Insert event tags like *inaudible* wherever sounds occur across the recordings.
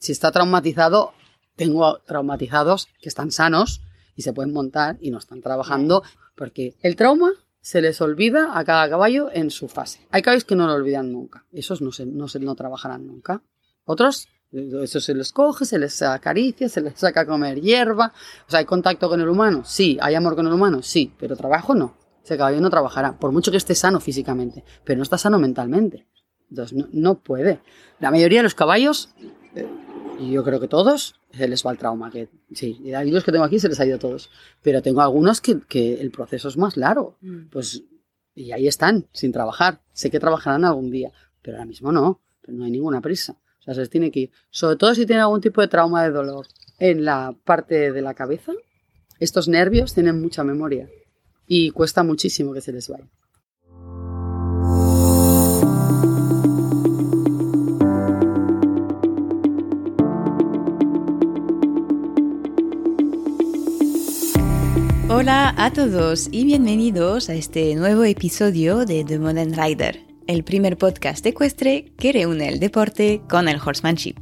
Si está traumatizado, tengo traumatizados que están sanos y se pueden montar y no están trabajando porque el trauma se les olvida a cada caballo en su fase. Hay caballos que no lo olvidan nunca. Esos no, se, no, se, no trabajarán nunca. Otros, eso se les coge, se les acaricia, se les saca a comer hierba. O sea, ¿hay contacto con el humano? Sí. ¿Hay amor con el humano? Sí. Pero trabajo no. Ese caballo no trabajará. Por mucho que esté sano físicamente. Pero no está sano mentalmente. Entonces, no, puede. La mayoría de los caballos, eh, y yo creo que todos, se les va el trauma. Que, sí, y los que tengo aquí se les ha ido a todos. Pero tengo algunos que, que el proceso es más largo. Mm. Pues, y ahí están, sin trabajar. Sé que trabajarán algún día, pero ahora mismo no. Pero no hay ninguna prisa. O sea, se les tiene que ir. Sobre todo si tienen algún tipo de trauma de dolor en la parte de la cabeza. Estos nervios tienen mucha memoria y cuesta muchísimo que se les vaya. Hola a todos y bienvenidos a este nuevo episodio de The Modern Rider, el primer podcast ecuestre que reúne el deporte con el horsemanship.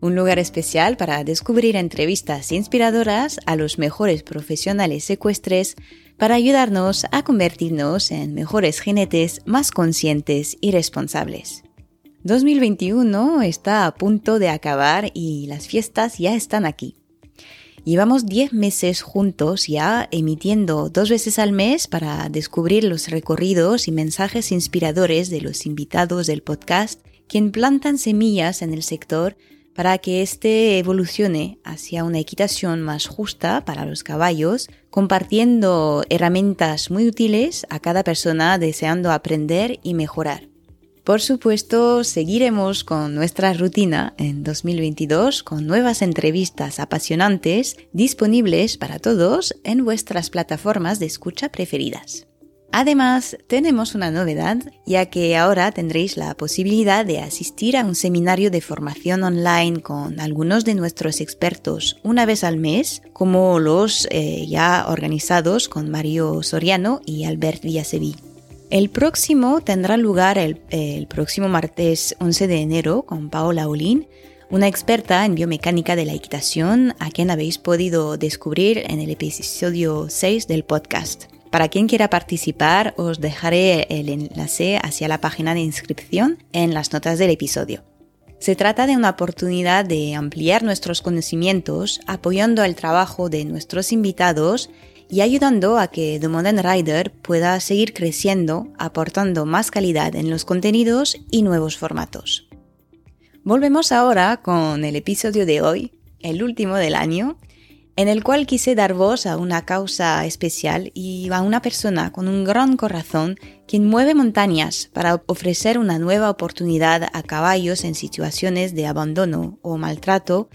Un lugar especial para descubrir entrevistas inspiradoras a los mejores profesionales ecuestres para ayudarnos a convertirnos en mejores jinetes más conscientes y responsables. 2021 está a punto de acabar y las fiestas ya están aquí. Llevamos 10 meses juntos ya emitiendo dos veces al mes para descubrir los recorridos y mensajes inspiradores de los invitados del podcast, quien plantan semillas en el sector para que éste evolucione hacia una equitación más justa para los caballos, compartiendo herramientas muy útiles a cada persona deseando aprender y mejorar. Por supuesto, seguiremos con nuestra rutina en 2022 con nuevas entrevistas apasionantes disponibles para todos en vuestras plataformas de escucha preferidas. Además, tenemos una novedad, ya que ahora tendréis la posibilidad de asistir a un seminario de formación online con algunos de nuestros expertos una vez al mes, como los eh, ya organizados con Mario Soriano y Albert Villasevi. El próximo tendrá lugar el, próximo martes 11 de enero con Paola Olin, una experta en biomecánica de la equitación a quien habéis podido descubrir en el episodio 6 del podcast. Para quien quiera participar, os dejaré el enlace hacia la página de inscripción en las notas del episodio. Se trata de una oportunidad de ampliar nuestros conocimientos apoyando el trabajo de nuestros invitados y ayudando a que The Modern Rider pueda seguir creciendo, aportando más calidad en los contenidos y nuevos formatos. Volvemos ahora con el episodio de hoy, el último del año, en el cual quise dar voz a una causa especial y a una persona con un gran corazón quien mueve montañas para ofrecer una nueva oportunidad a caballos en situaciones de abandono o maltrato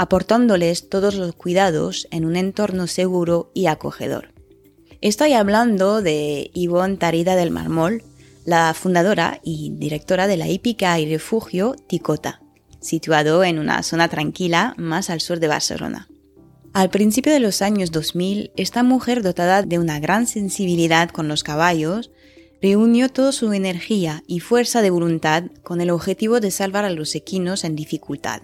aportándoles todos los cuidados en un entorno seguro y acogedor. Estoy hablando de Ivonne Tarida del Marmol, la fundadora y directora de la hípica y refugio Ticota, situado en una zona tranquila más al sur de Barcelona. Al principio de los años 2000, esta mujer dotada de una gran sensibilidad con los caballos, reunió toda su energía y fuerza de voluntad con el objetivo de salvar a los equinos en dificultad.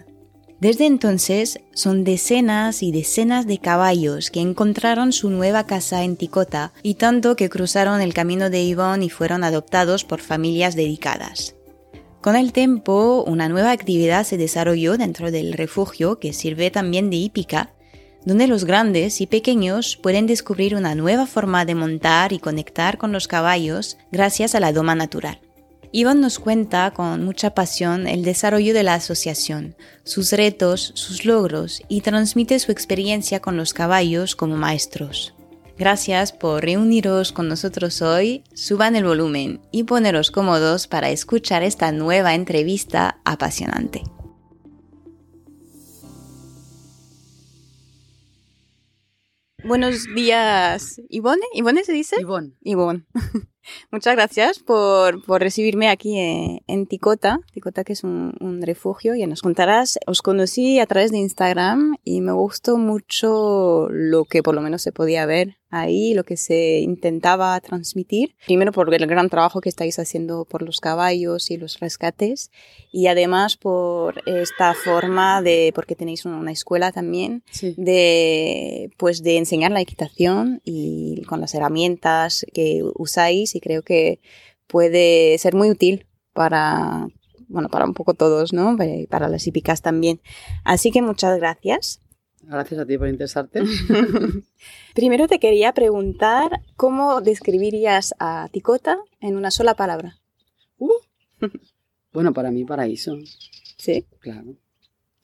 Desde entonces son decenas y decenas de caballos que encontraron su nueva casa en Ticota y tanto que cruzaron el camino de Yvonne y fueron adoptados por familias dedicadas. Con el tiempo, una nueva actividad se desarrolló dentro del refugio que sirve también de hípica, donde los grandes y pequeños pueden descubrir una nueva forma de montar y conectar con los caballos gracias a la doma natural. Iván nos cuenta con mucha pasión el desarrollo de la asociación, sus retos, sus logros y transmite su experiencia con los caballos como maestros. Gracias por reuniros con nosotros hoy, suban el volumen y poneros cómodos para escuchar esta nueva entrevista apasionante. Buenos días, Ivone. ¿Ivone se dice? Ivonne. Ivonne. *laughs* Muchas gracias por, por recibirme aquí en, en, Ticota, Ticota que es un, refugio, ya nos contarás. Os conocí a través de Instagram y me gustó mucho lo que por lo menos se podía ver ahí, lo que se intentaba transmitir. Primero por el gran trabajo que estáis haciendo por los caballos y los rescates y además por esta forma de, porque tenéis una escuela también, Sí. de, pues de enseñar la equitación y con las herramientas que usáis y creo que puede ser muy útil para, bueno, para un poco todos, ¿no? Para las hípicas también. Así que muchas gracias. Gracias a ti por interesarte. *laughs* Primero te quería preguntar cómo describirías a Ticota en una sola palabra. Uh. *laughs* Bueno, para mí paraíso, ¿Sí? claro.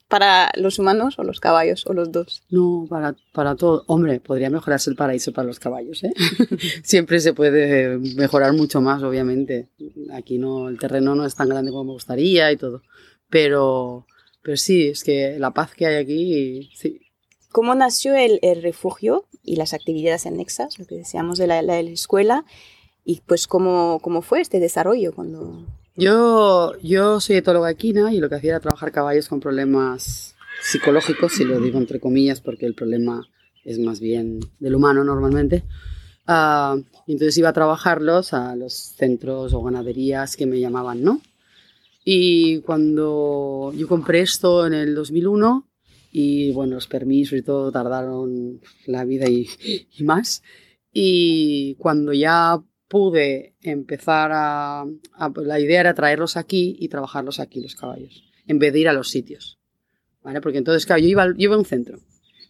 Para los humanos o los caballos o los dos. No, para, para todo. Hombre, podría mejorarse el paraíso para los caballos, ¿eh? *laughs* Siempre se puede mejorar mucho más, obviamente. Aquí no, el terreno no es tan grande como me gustaría y todo. Pero, pero sí, es que la paz que hay aquí, sí. ¿Cómo nació el, el refugio y las actividades anexas, lo que decíamos de la, la, la escuela? Y pues cómo, cómo fue este desarrollo cuando... Yo, yo soy etóloga equina y lo que hacía era trabajar caballos con problemas psicológicos, si lo digo entre comillas, porque el problema es más bien del humano normalmente. Uh, entonces iba a trabajarlos a los centros o ganaderías que me llamaban, ¿no? Y cuando yo compré esto en el 2001, y bueno, los permisos y todo tardaron la vida y, más. Y cuando ya pude empezar a, a, La idea era traerlos aquí y trabajarlos aquí, los caballos, en vez de ir a los sitios. ¿Vale? Porque entonces, claro, yo iba, yo iba a un centro,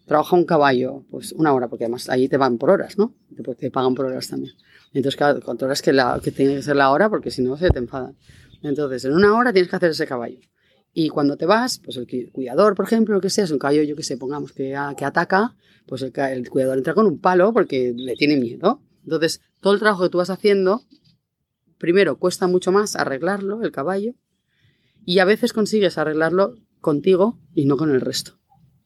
trabaja un caballo, pues una hora, porque además ahí te van por horas, ¿no? Te, te pagan por horas también. Entonces, claro, controlas que, la, que tiene que ser la hora porque si no se te enfadan. Entonces, en una hora tienes que hacer ese caballo. Y cuando te vas, pues el cuidador, por ejemplo, lo que sea, es un caballo, yo que sé, pongamos que, que ataca, pues el, cuidador entra con un palo porque le tiene miedo. Entonces, todo el trabajo que tú vas haciendo, primero cuesta mucho más arreglarlo, el caballo, y a veces consigues arreglarlo contigo y no con el resto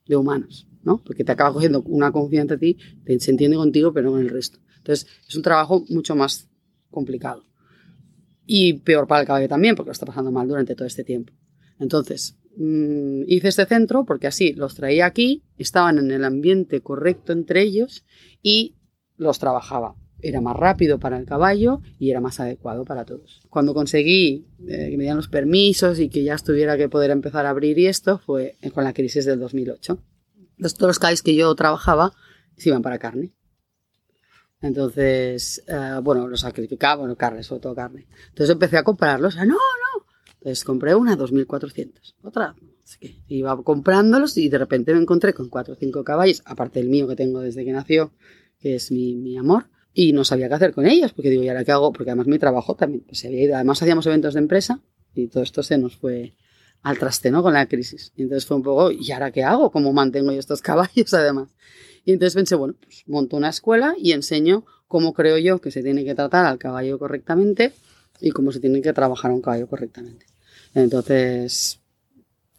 de humanos, ¿no? Porque te acaba cogiendo una confianza a ti, se entiende contigo, pero no con el resto. Entonces, es un trabajo mucho más complicado. Y peor para el caballo también, porque lo está pasando mal durante todo este tiempo. Entonces, mmm, hice este centro porque así los traía aquí, estaban en el ambiente correcto entre ellos y los trabajaba era más rápido para el caballo y era más adecuado para todos. Cuando conseguí eh, que me dieran los permisos y que ya estuviera que poder empezar a abrir y esto fue con la crisis del 2008. Los, todos los caballos que yo trabajaba se iban para carne. Entonces, eh, bueno, los sacrificaba, bueno, carne, sobre todo carne. Entonces empecé a comprarlos. No, no. Entonces compré una 2400, otra. Así que iba comprándolos y de repente me encontré con cuatro o cinco caballos, aparte del mío que tengo desde que nació, que es mi, mi amor y no sabía qué hacer con ellos, porque digo, ¿y ahora qué hago? Porque además mi trabajo también pues, se había ido. Además hacíamos eventos de empresa y todo esto se nos fue al traste, ¿no? Con la crisis. Y entonces fue un poco, ¿y ahora qué hago? ¿Cómo mantengo yo estos *laughs* caballos además? Y entonces pensé, bueno, pues monto una escuela y enseño cómo creo yo que se tiene que tratar al caballo correctamente y cómo se tiene que trabajar un caballo correctamente. Entonces,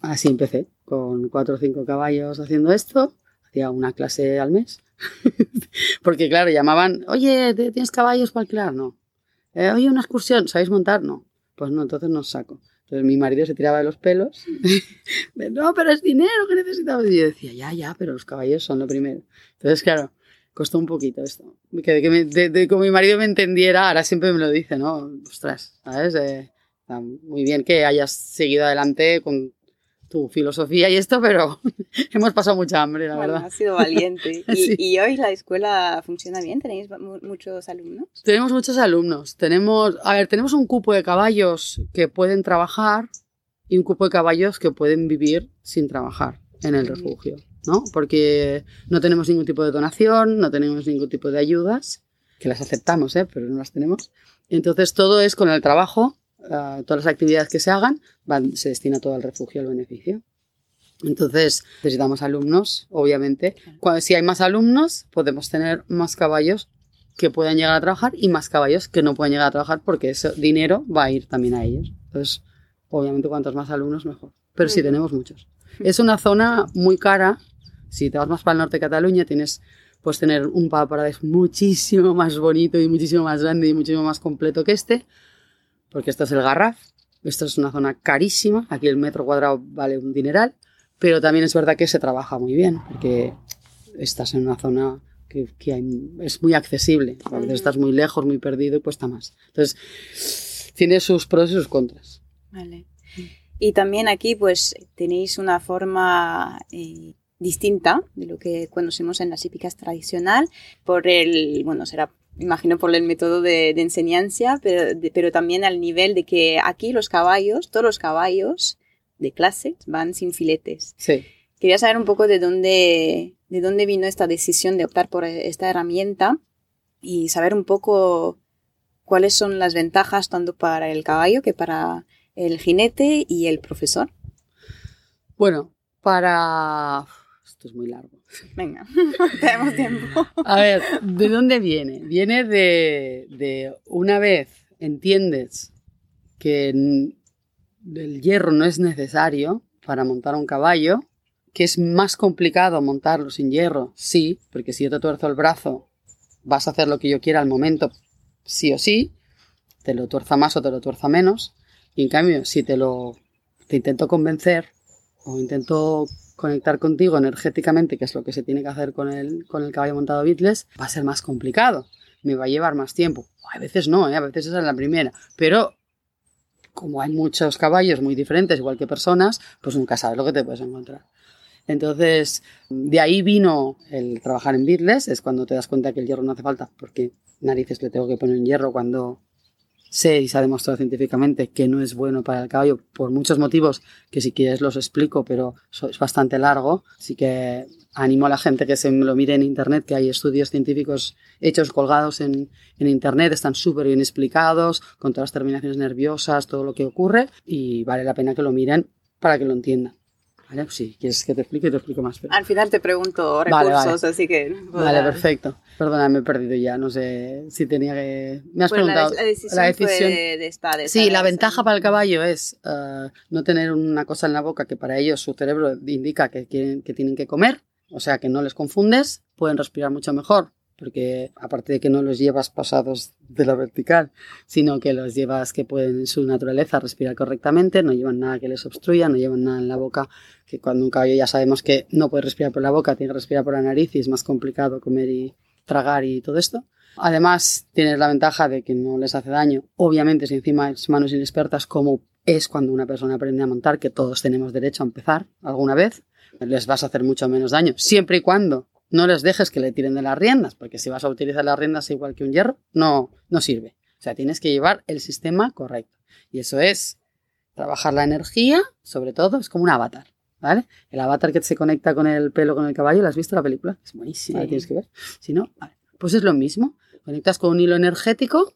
así empecé, con cuatro o cinco caballos haciendo esto, hacía una clase al mes. *laughs* Porque, claro, llamaban, oye, ¿tienes caballos para alquilar? No. Eh, oye, una excursión, ¿sabéis montar? No. Pues no, entonces no saco. Entonces mi marido se tiraba de los pelos. *laughs* no, pero es dinero que necesitamos. Y yo decía, ya, ya, pero los caballos son lo primero. Entonces, claro, costó un poquito esto. Que, que me, de, de, como mi marido me entendiera, ahora siempre me lo dice, ¿no? Ostras, ¿sabes? Eh, muy bien que hayas seguido adelante con tu filosofía y esto, pero *laughs* hemos pasado mucha hambre, la bueno, verdad. Has sido valiente. *laughs* ¿Y, Sí. y, hoy la escuela funciona bien? ¿Tenéis muchos alumnos? Tenemos muchos alumnos. Tenemos, a ver, tenemos un cupo de caballos que pueden trabajar y un cupo de caballos que pueden vivir sin trabajar en el refugio, ¿no? Porque no tenemos ningún tipo de donación, no tenemos ningún tipo de ayudas, que las aceptamos, ¿eh? Pero no las tenemos. Entonces todo es con el trabajo Uh, todas las actividades que se hagan van, se destina todo al refugio, al beneficio. Entonces, necesitamos alumnos, obviamente. Cuando, si hay más alumnos, podemos tener más caballos que puedan llegar a trabajar y más caballos que no puedan llegar a trabajar porque ese dinero va a ir también a ellos. Entonces, obviamente, cuantos más alumnos, mejor. Pero sí, tenemos muchos. Es una zona muy cara. Si te vas más para el norte de Cataluña, tienes puedes tener un paradise muchísimo más bonito y muchísimo más grande y muchísimo más completo que este, porque esto es el Garraf, esto es una zona carísima, aquí el metro cuadrado vale un dineral, pero también es verdad que se trabaja muy bien, porque estás en una zona que, es muy accesible, a veces estás muy lejos, muy perdido y cuesta más. Entonces, tiene sus pros y sus contras. Vale. Y también aquí pues tenéis una forma eh, distinta de lo que conocemos en las hípicas tradicional por el, bueno, será imagino por el método de, enseñanza, pero, pero también al nivel de que aquí los caballos, todos los caballos de clase van sin filetes. Sí. Quería saber un poco de dónde, de dónde vino esta decisión de optar por esta herramienta y saber un poco cuáles son las ventajas tanto para el caballo que para el jinete y el profesor. Bueno, para... Esto es muy largo. Venga, *laughs* tenemos tiempo. A ver, ¿de dónde viene? Viene de, de una vez entiendes que el hierro no es necesario para montar un caballo, que es más complicado montarlo sin hierro, sí, porque si yo te tuerzo el brazo, vas a hacer lo que yo quiera al momento, sí o sí, te lo tuerza más o te lo tuerza menos, y en cambio, si te lo te intento convencer o intento conectar contigo energéticamente, que es lo que se tiene que hacer con el, con el caballo montado Beatles, va a ser más complicado. Me va a llevar más tiempo. A veces no, ¿eh? a veces esa es la primera. Pero como hay muchos caballos muy diferentes, igual que personas, pues nunca sabes lo que te puedes encontrar. Entonces, de ahí vino el trabajar en Beatles, es cuando te das cuenta que el hierro no hace falta, porque narices le tengo que poner en hierro cuando sé y se ha demostrado científicamente que no es bueno para el caballo por muchos motivos que si quieres los explico, pero es bastante largo. Así que animo a la gente que se lo mire en internet, que hay estudios científicos hechos colgados en, en internet, están súper bien explicados, con todas las terminaciones nerviosas, todo lo que ocurre, y vale la pena que lo miren para que lo entiendan. ¿Vale? Si quieres que te explique, te explico más. Al final te pregunto recursos, así que... Vale, perfecto. Perdona, me he perdido ya, no sé si tenía que... Me has pues preguntado... La, decisión, la decisión... de, estar, sí, la ventaja para el caballo es eh, no tener una cosa en la boca que para ellos su cerebro indica que, quieren, que tienen que comer, o sea que no les confundes, pueden respirar mucho mejor porque aparte de que no los llevas pasados de la vertical, sino que los llevas que pueden en su naturaleza respirar correctamente, no llevan nada que les obstruya, no llevan nada en la boca, que cuando un caballo ya sabemos que no puede respirar por la boca, tiene que respirar por la nariz y es más complicado comer y tragar y todo esto. Además, tienes la ventaja de que no les hace daño. Obviamente, si encima es manos inexpertas, como es cuando una persona aprende a montar, que todos tenemos derecho a empezar alguna vez, les vas a hacer mucho menos daño, siempre y cuando no les dejes que le tiren de las riendas, porque si vas a utilizar las riendas igual que un hierro, no, no sirve. O sea, tienes que llevar el sistema correcto. Y eso es trabajar la energía, sobre todo, es como un avatar. ¿Vale? El avatar que se conecta con el pelo, con el caballo, ¿lo has visto la película? Es buenísima, la tienes que ver. Si no, vale. Pues es lo mismo. Conectas con un hilo energético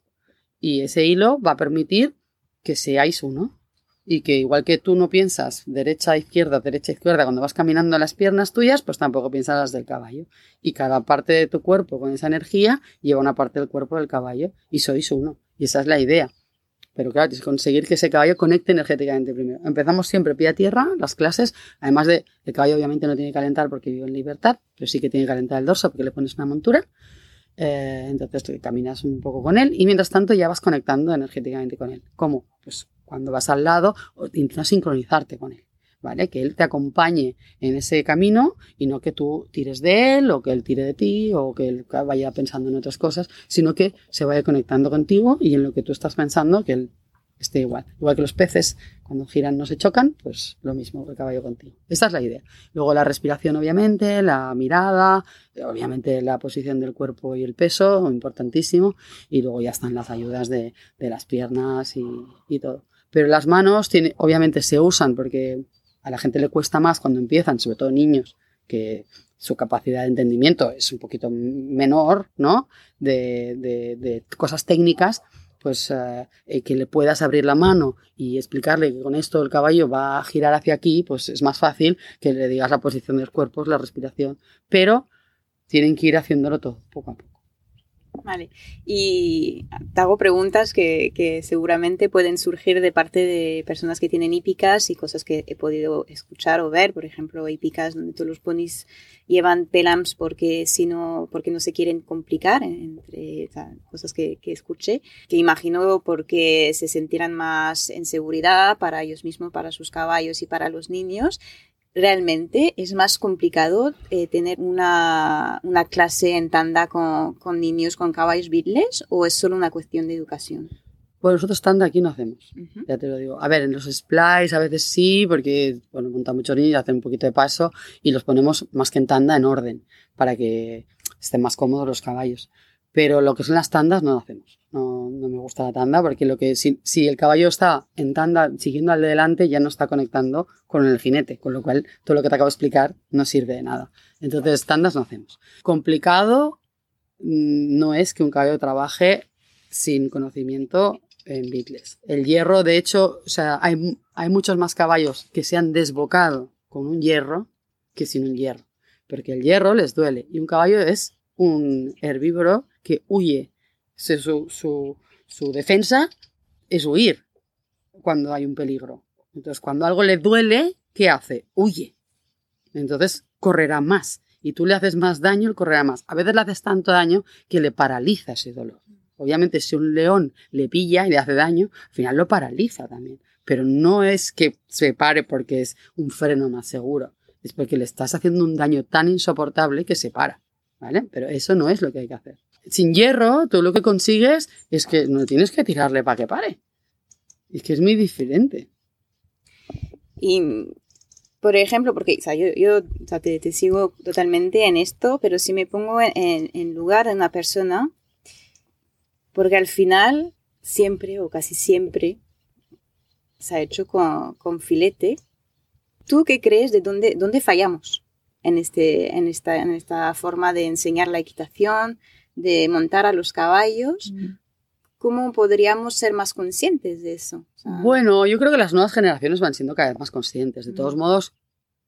y ese hilo va a permitir que seáis uno y que igual que tú no piensas derecha, izquierda, derecha, izquierda cuando vas caminando las piernas tuyas, pues tampoco piensas las del caballo. Y cada parte de tu cuerpo con esa energía lleva una parte del cuerpo del caballo y sois uno. Y esa es la idea. Pero claro, que conseguir que ese caballo conecte energéticamente primero. Empezamos siempre pie a tierra, las clases, además de, el caballo obviamente no tiene que calentar porque vive en libertad, pero sí que tiene que calentar el dorso porque le pones una montura. Eh, entonces tú caminas un poco con él y mientras tanto ya vas conectando energéticamente con él. ¿Cómo? Pues cuando vas al lado, intentas sincronizarte con él. ¿Vale? Que él te acompañe en ese camino y no que tú tires de él o que él tire de ti o que él vaya pensando en otras cosas, sino que se vaya conectando contigo y en lo que tú estás pensando que él esté igual. Igual que los peces, cuando giran no se chocan, pues lo mismo el caballo contigo. Esa es la idea. Luego la respiración, obviamente, la mirada, obviamente la posición del cuerpo y el peso, importantísimo. Y luego ya están las ayudas de, las piernas y todo. Pero las manos tiene, obviamente se usan porque a la gente le cuesta más cuando empiezan, sobre todo niños, que su capacidad de entendimiento es un poquito menor, ¿no? De, cosas técnicas, pues eh, que le puedas abrir la mano y explicarle que con esto el caballo va a girar hacia aquí, pues es más fácil que le digas la posición de los cuerpos, la respiración, pero tienen que ir haciéndolo todo, poco a poco. Vale. Y te hago preguntas que, que, seguramente pueden surgir de parte de personas que tienen hípicas y cosas que he podido escuchar o ver. Por ejemplo, hípicas donde todos los ponis llevan pelams porque, si no, porque no se quieren complicar, entre cosas que, que escuché, que imagino porque se sentirán más en seguridad para ellos mismos, para sus caballos y para los niños realmente es más complicado eh, tener una, una, clase en tanda con, con, niños con caballos beatles o es solo una cuestión de educación? Bueno, nosotros tanda aquí no hacemos, ya te lo digo. A ver, en los splice a veces sí, porque, bueno, montan muchos niños, hacen un poquito de paso y los ponemos más que en tanda en orden, para que estén más cómodos los caballos. Pero lo que son las tandas no lo hacemos. No, no me gusta la tanda porque lo que si, si, el caballo está en tanda siguiendo al de delante ya no está conectando con el jinete, con lo cual todo lo que te acabo de explicar no sirve de nada. Entonces tandas no hacemos. Complicado mm, no es que un caballo trabaje sin conocimiento en Beatles. El hierro, de hecho, o sea, hay, hay muchos más caballos que se han desbocado con un hierro que sin un hierro. Porque el hierro les duele y un caballo es un herbívoro que huye. Su, su, su defensa es huir cuando hay un peligro. Entonces, cuando algo le duele, ¿qué hace? Huye. Entonces, correrá más. Y tú le haces más daño, él correrá más. A veces le haces tanto daño que le paraliza ese dolor. Obviamente, si un león le pilla y le hace daño, al final lo paraliza también. Pero no es que se pare porque es un freno más seguro. Es porque le estás haciendo un daño tan insoportable que se para. ¿Vale? Pero eso no es lo que hay que hacer sin hierro, tú lo que consigues es que no tienes que tirarle para que pare. Es que es muy diferente. Y, por ejemplo, porque yo, te, sigo totalmente en esto, pero si me pongo en, lugar de una persona, porque al final, siempre o casi siempre, se ha hecho con, filete. ¿Tú qué crees de dónde, dónde fallamos en, este, en, esta, en esta forma de enseñar la equitación, de montar a los caballos. ¿Cómo podríamos ser más conscientes de eso? bueno, yo creo que las nuevas generaciones van siendo cada vez más conscientes. De todos modos,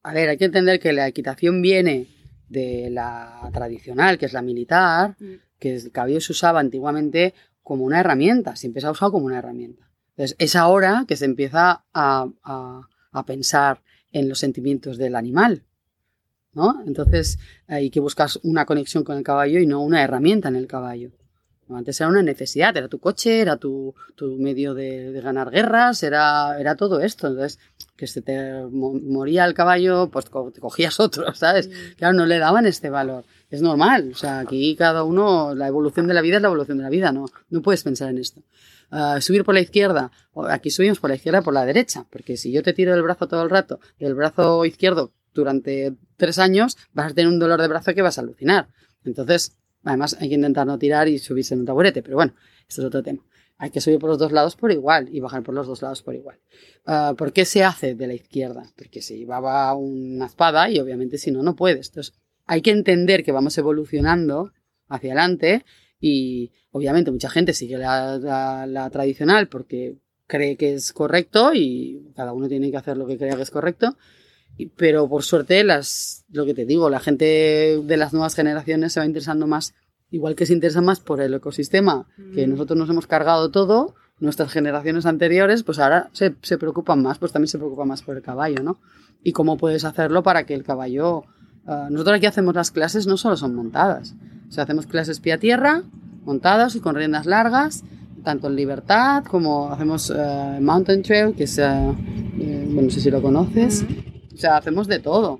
a ver, hay que entender que la equitación viene de la tradicional, que es la militar, que el caballo se usaba antiguamente como una herramienta, siempre se ha usado como una herramienta. Entonces, es ahora que se empieza a, a pensar en los sentimientos del animal, ¿no? Entonces hay que buscar una conexión con el caballo y no una herramienta en el caballo. Antes era una necesidad, era tu coche, era tu, tu medio de, ganar guerras, era, era todo esto. Entonces, que se te moría el caballo, pues te cogías otro, *laughs* ¿sabes? Mm. Claro, no le daban este valor. Es normal, o sea, aquí cada uno, la evolución de la vida es la evolución de la vida, no, no puedes pensar en esto. Ah, subir por la izquierda, aquí subimos por la izquierda por la derecha, porque si yo te tiro el brazo todo el rato, del brazo izquierdo durante tres años vas a tener un dolor de brazo que vas a alucinar. Entonces, además hay que intentar no tirar y subirse en un taburete, pero bueno, esto es otro tema. Hay que subir por los dos lados por igual y bajar por los dos lados por igual. Ah, ¿Por qué se hace de la izquierda? Porque se llevaba una espada y obviamente si no, no puedes. Entonces, hay que entender que vamos evolucionando hacia adelante y obviamente mucha gente sigue la, la tradicional porque cree que es correcto y cada uno tiene que hacer lo que crea que es correcto pero por suerte, las, lo que te digo, la gente de las nuevas generaciones se va interesando más, igual que se interesa más por el ecosistema, que mm. nosotros nos hemos cargado todo, nuestras generaciones anteriores, pues ahora se, se preocupan más, pues también se preocupan más por el caballo, ¿no? Y cómo puedes hacerlo para que el caballo... Ah, nosotros aquí hacemos las clases, no solo son montadas, o sea, hacemos clases pie a tierra, montadas y con riendas largas, tanto en libertad como hacemos uh, mountain trail, que es, uh, bueno, no sé si lo conoces. Mm. O sea, hacemos de todo.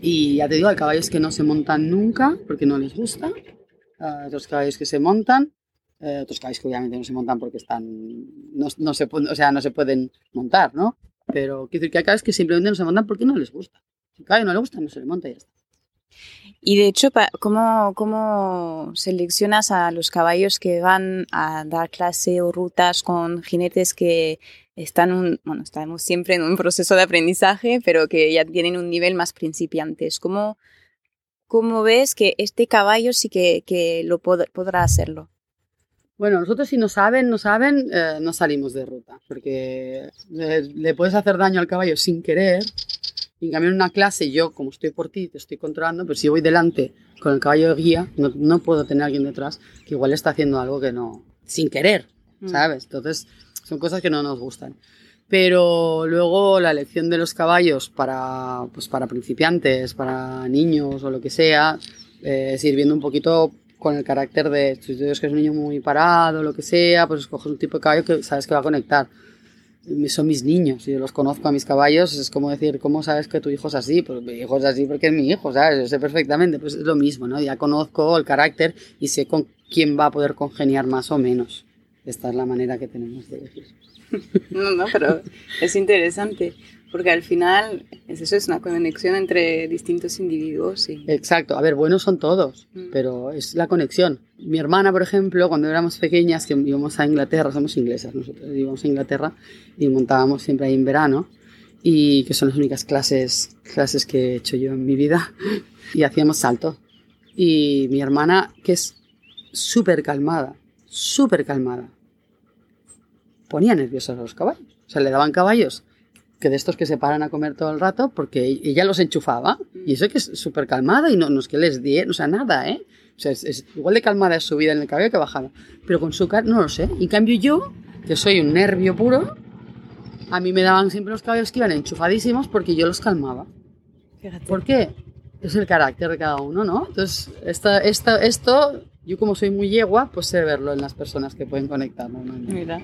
Y ya te digo, hay caballos que no se montan nunca porque no les gusta. Uh, otros caballos que se montan. Uh, otros caballos que obviamente no se montan porque están. No, no, se, o sea, no se pueden montar, ¿no? Pero quiero decir que hay caballos que simplemente no se montan porque no les gusta. Si al caballo no le gusta, no se le monta y ya está. Y de hecho, ¿cómo, ¿cómo seleccionas a los caballos que van a dar clase o rutas con jinetes que están un, bueno, estamos siempre en un proceso de aprendizaje, pero que ya tienen un nivel más principiantes. ¿Cómo, cómo ves que este caballo sí que, que lo podrá hacerlo? Bueno, nosotros si no saben, no saben, eh, no salimos de ruta, porque le, puedes hacer daño al caballo sin querer Y en cambio en una clase yo, como estoy por ti, te estoy controlando, pero si yo voy delante con el caballo de guía, no, no puedo tener a alguien detrás que igual está haciendo algo que no, sin querer, Mm. ¿sabes? Entonces son cosas que no nos gustan. Pero luego la elección de los caballos para, pues para principiantes, para niños o lo que sea, eh, sirviendo un poquito con el carácter de, si tú que es un niño muy parado, lo que sea, pues escoges un tipo de caballo que sabes que va a conectar. Son mis niños, yo los conozco a mis caballos, es como decir, ¿cómo sabes que tu hijo es así? Pues mi hijo es así porque es mi hijo, ¿sabes? Yo sé perfectamente, pues es lo mismo, ¿no? Ya conozco el carácter y sé con quién va a poder congeniar más o menos. Esta es la manera que tenemos de elegir. *laughs* No, no, pero es interesante, porque al final es eso, es una conexión entre distintos individuos. Y... Exacto, a ver, buenos son todos, Mm. pero es la conexión. Mi hermana, por ejemplo, cuando éramos pequeñas, que íbamos a Inglaterra, somos inglesas nosotros, íbamos a Inglaterra y montábamos siempre ahí en verano, y que son las únicas clases, clases que he hecho yo en mi vida, *laughs* y hacíamos salto. Y mi hermana, que es súper calmada, súper calmada, ponía nerviosos a los caballos. O sea, le daban caballos que de estos que se paran a comer todo el rato porque ella los enchufaba y eso que es súper calmada y no, no es que les die, o sea, nada, ¿eh? O sea, es, es igual de calmada es su vida en el caballo que bajada. Pero con su cara, no lo sé. En cambio yo, que soy un nervio puro, a mí me daban siempre los caballos que iban enchufadísimos porque yo los calmaba. Fíjate. ¿Por qué? Es el carácter de cada uno, ¿no? Entonces, esta, esta, esto, yo como soy muy yegua, pues sé verlo en las personas que pueden conectar normalmente. Mira.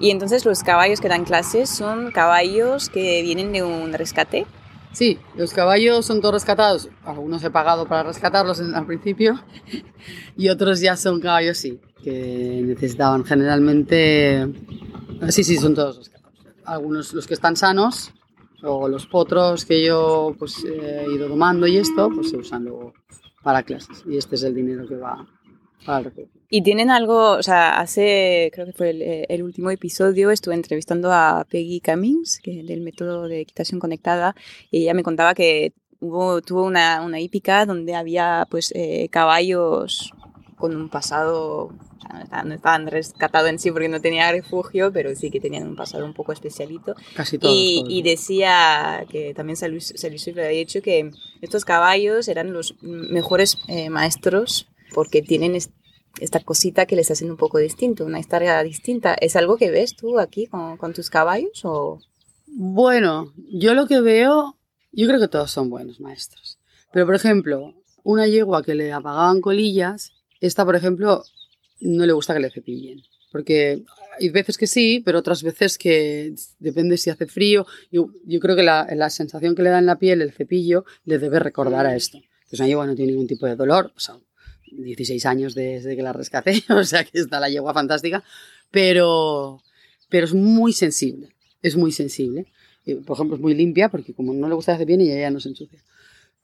Y entonces los caballos que dan clases son caballos que vienen de un rescate. Sí, los caballos son todos rescatados. Algunos he pagado para rescatarlos en- al principio *laughs* y otros ya son caballos, sí, que necesitaban generalmente... Sí, sí, son todos rescatados. Algunos, los que están sanos o los potros que yo pues, he ido domando y esto, pues se usan luego para clases. Y este es el dinero que va refugio. Y tienen algo, o sea, hace, creo que fue el, eh, el último episodio, estuve entrevistando a Peggy Cummings, que del método de equitación conectada, y ella me contaba que hubo, tuvo una, una hípica donde había pues eh, caballos con un pasado, o sea, no estaban, no estaban rescatados en sí porque no tenía refugio, pero sí que tenían un pasado un poco especialito. Casi todos. Y, todos. y decía que también Luis le había dicho que estos caballos eran los mejores eh, maestros porque tienen est- esta cosita que les hacen un poco distinto, una historia distinta. ¿Es algo que ves tú aquí con, tus caballos? O... Bueno, yo lo que veo, yo creo que todos son buenos maestros. Pero, por ejemplo, una yegua que le apagaban colillas, esta, por ejemplo, no le gusta que le cepillen. Porque hay veces que sí, pero otras veces que depende si hace frío. Yo, creo que la, sensación que le da en la piel el cepillo le debe recordar a esto. Pues una yegua no tiene ningún tipo de dolor. O sea, 16 años desde que la rescaté, *laughs* o sea que está la yegua fantástica. Pero, pero es muy sensible es muy sensible. Eh, Por ejemplo, es muy limpia porque como no le gusta hacer bien, ella ya no se ensucia.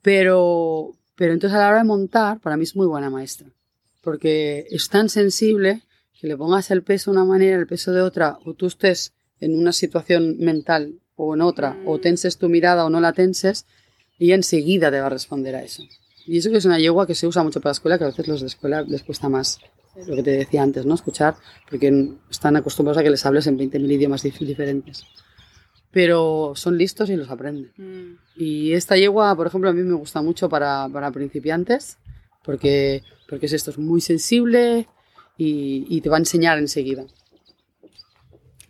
Pero, pero entonces a la hora de montar, para mí es muy buena maestra. Porque es tan sensible que le pongas el peso de una manera, el peso de otra, o tú estés en una situación mental o en otra, o tenses tu mirada o no la tenses, y enseguida te va a responder a eso. Y eso que es una yegua que se usa mucho para la escuela, que a veces los de escuela les cuesta más lo que te decía antes, ¿no? Escuchar, porque están acostumbrados a que les hables en 20.000 idiomas dif- diferentes. Pero son listos y los aprenden. Y esta yegua, por ejemplo, a mí me gusta mucho para, para principiantes, porque, porque es esto, es muy sensible y, y te va a enseñar enseguida.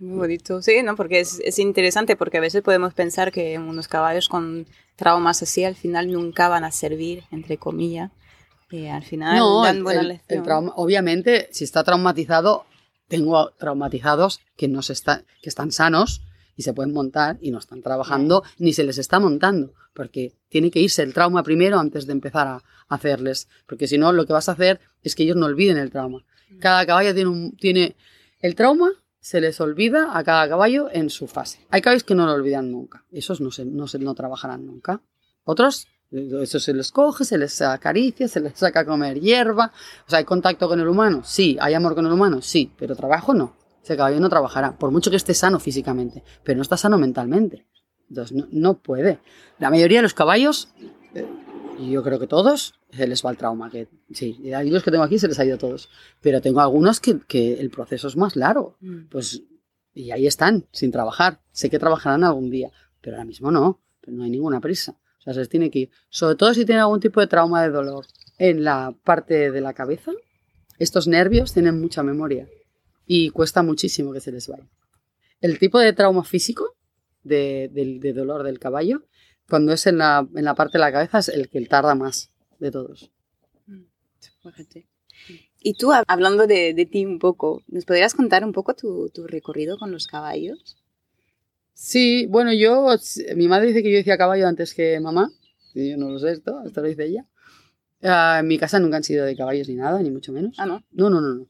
Muy bonito, sí, ¿no? Porque es, es interesante, porque a veces podemos pensar que unos caballos con traumas así al final nunca van a servir, entre comillas. Y al final No, dan buena el- lección. el trauma, obviamente, si está traumatizado, tengo traumatizados que, no se está, que están sanos y se pueden montar y no están trabajando ni se les está montando, porque tiene que irse el trauma primero antes de empezar a hacerles, porque si no, lo que vas a hacer es que ellos no olviden el trauma. Cada caballo tiene, un, tiene el trauma, se les olvida a cada caballo en su fase. Hay caballos que no lo olvidan nunca, esos no, se, no, se, no trabajarán nunca. Otros eso se les coge, se les acaricia, se les saca a comer hierba. O sea, ¿hay contacto con el humano? Sí. ¿Hay amor con el humano? Sí. Pero trabajo no. Ese caballo no trabajará, por mucho que esté sano físicamente, pero no está sano mentalmente. Entonces, no, no puede. La mayoría de los caballos, yo creo que todos, se les va el trauma. Que, sí, y los que tengo aquí se les ha ido todos. Pero tengo algunos que, que el proceso es más largo. Mm. Pues, y ahí están, sin trabajar. Sé que trabajarán algún día, pero ahora mismo no. pero no hay ninguna prisa. O sea, se les tiene que ir. Sobre todo si tienen algún tipo de trauma de dolor en la parte de la cabeza, estos nervios tienen mucha memoria y cuesta muchísimo que se les vaya. El tipo de trauma físico de, de dolor del caballo, cuando es en la, en la parte de la cabeza, es el que tarda más de todos. Y tú, hablando de, de, ti un poco, ¿nos podrías contar un poco tu, tu, recorrido con los caballos? Sí, bueno, yo, mi madre dice que yo decía caballo antes que mamá, y yo no lo sé esto, esto lo dice ella. Uh, en mi casa nunca han sido de caballos ni nada, ni mucho menos. Ah, ¿no? No, no, no, no.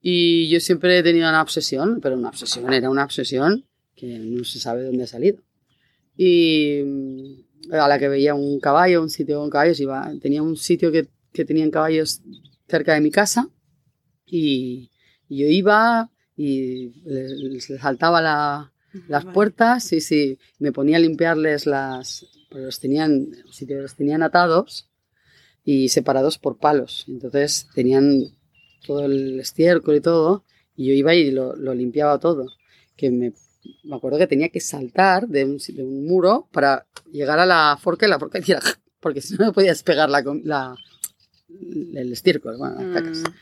Y yo siempre he tenido una obsesión, pero una obsesión, era una obsesión que no se sabe dónde ha salido. Y a la que veía un caballo, un sitio con caballos, iba, tenía un sitio que, que tenían caballos cerca de mi casa y, y yo iba y les, les saltaba la, las puertas y sí, me ponía a limpiarles las, pues los tenían, si los tenían atados y separados por palos. Entonces tenían todo el estiércol y todo, y yo iba y lo, lo limpiaba todo. Que me, me, acuerdo que tenía que saltar de un, de un, muro para llegar a la forca y la forca hiciera, *laughs* porque si no me podía despegar la, la, el estiércol, bueno, las cacas. Mm.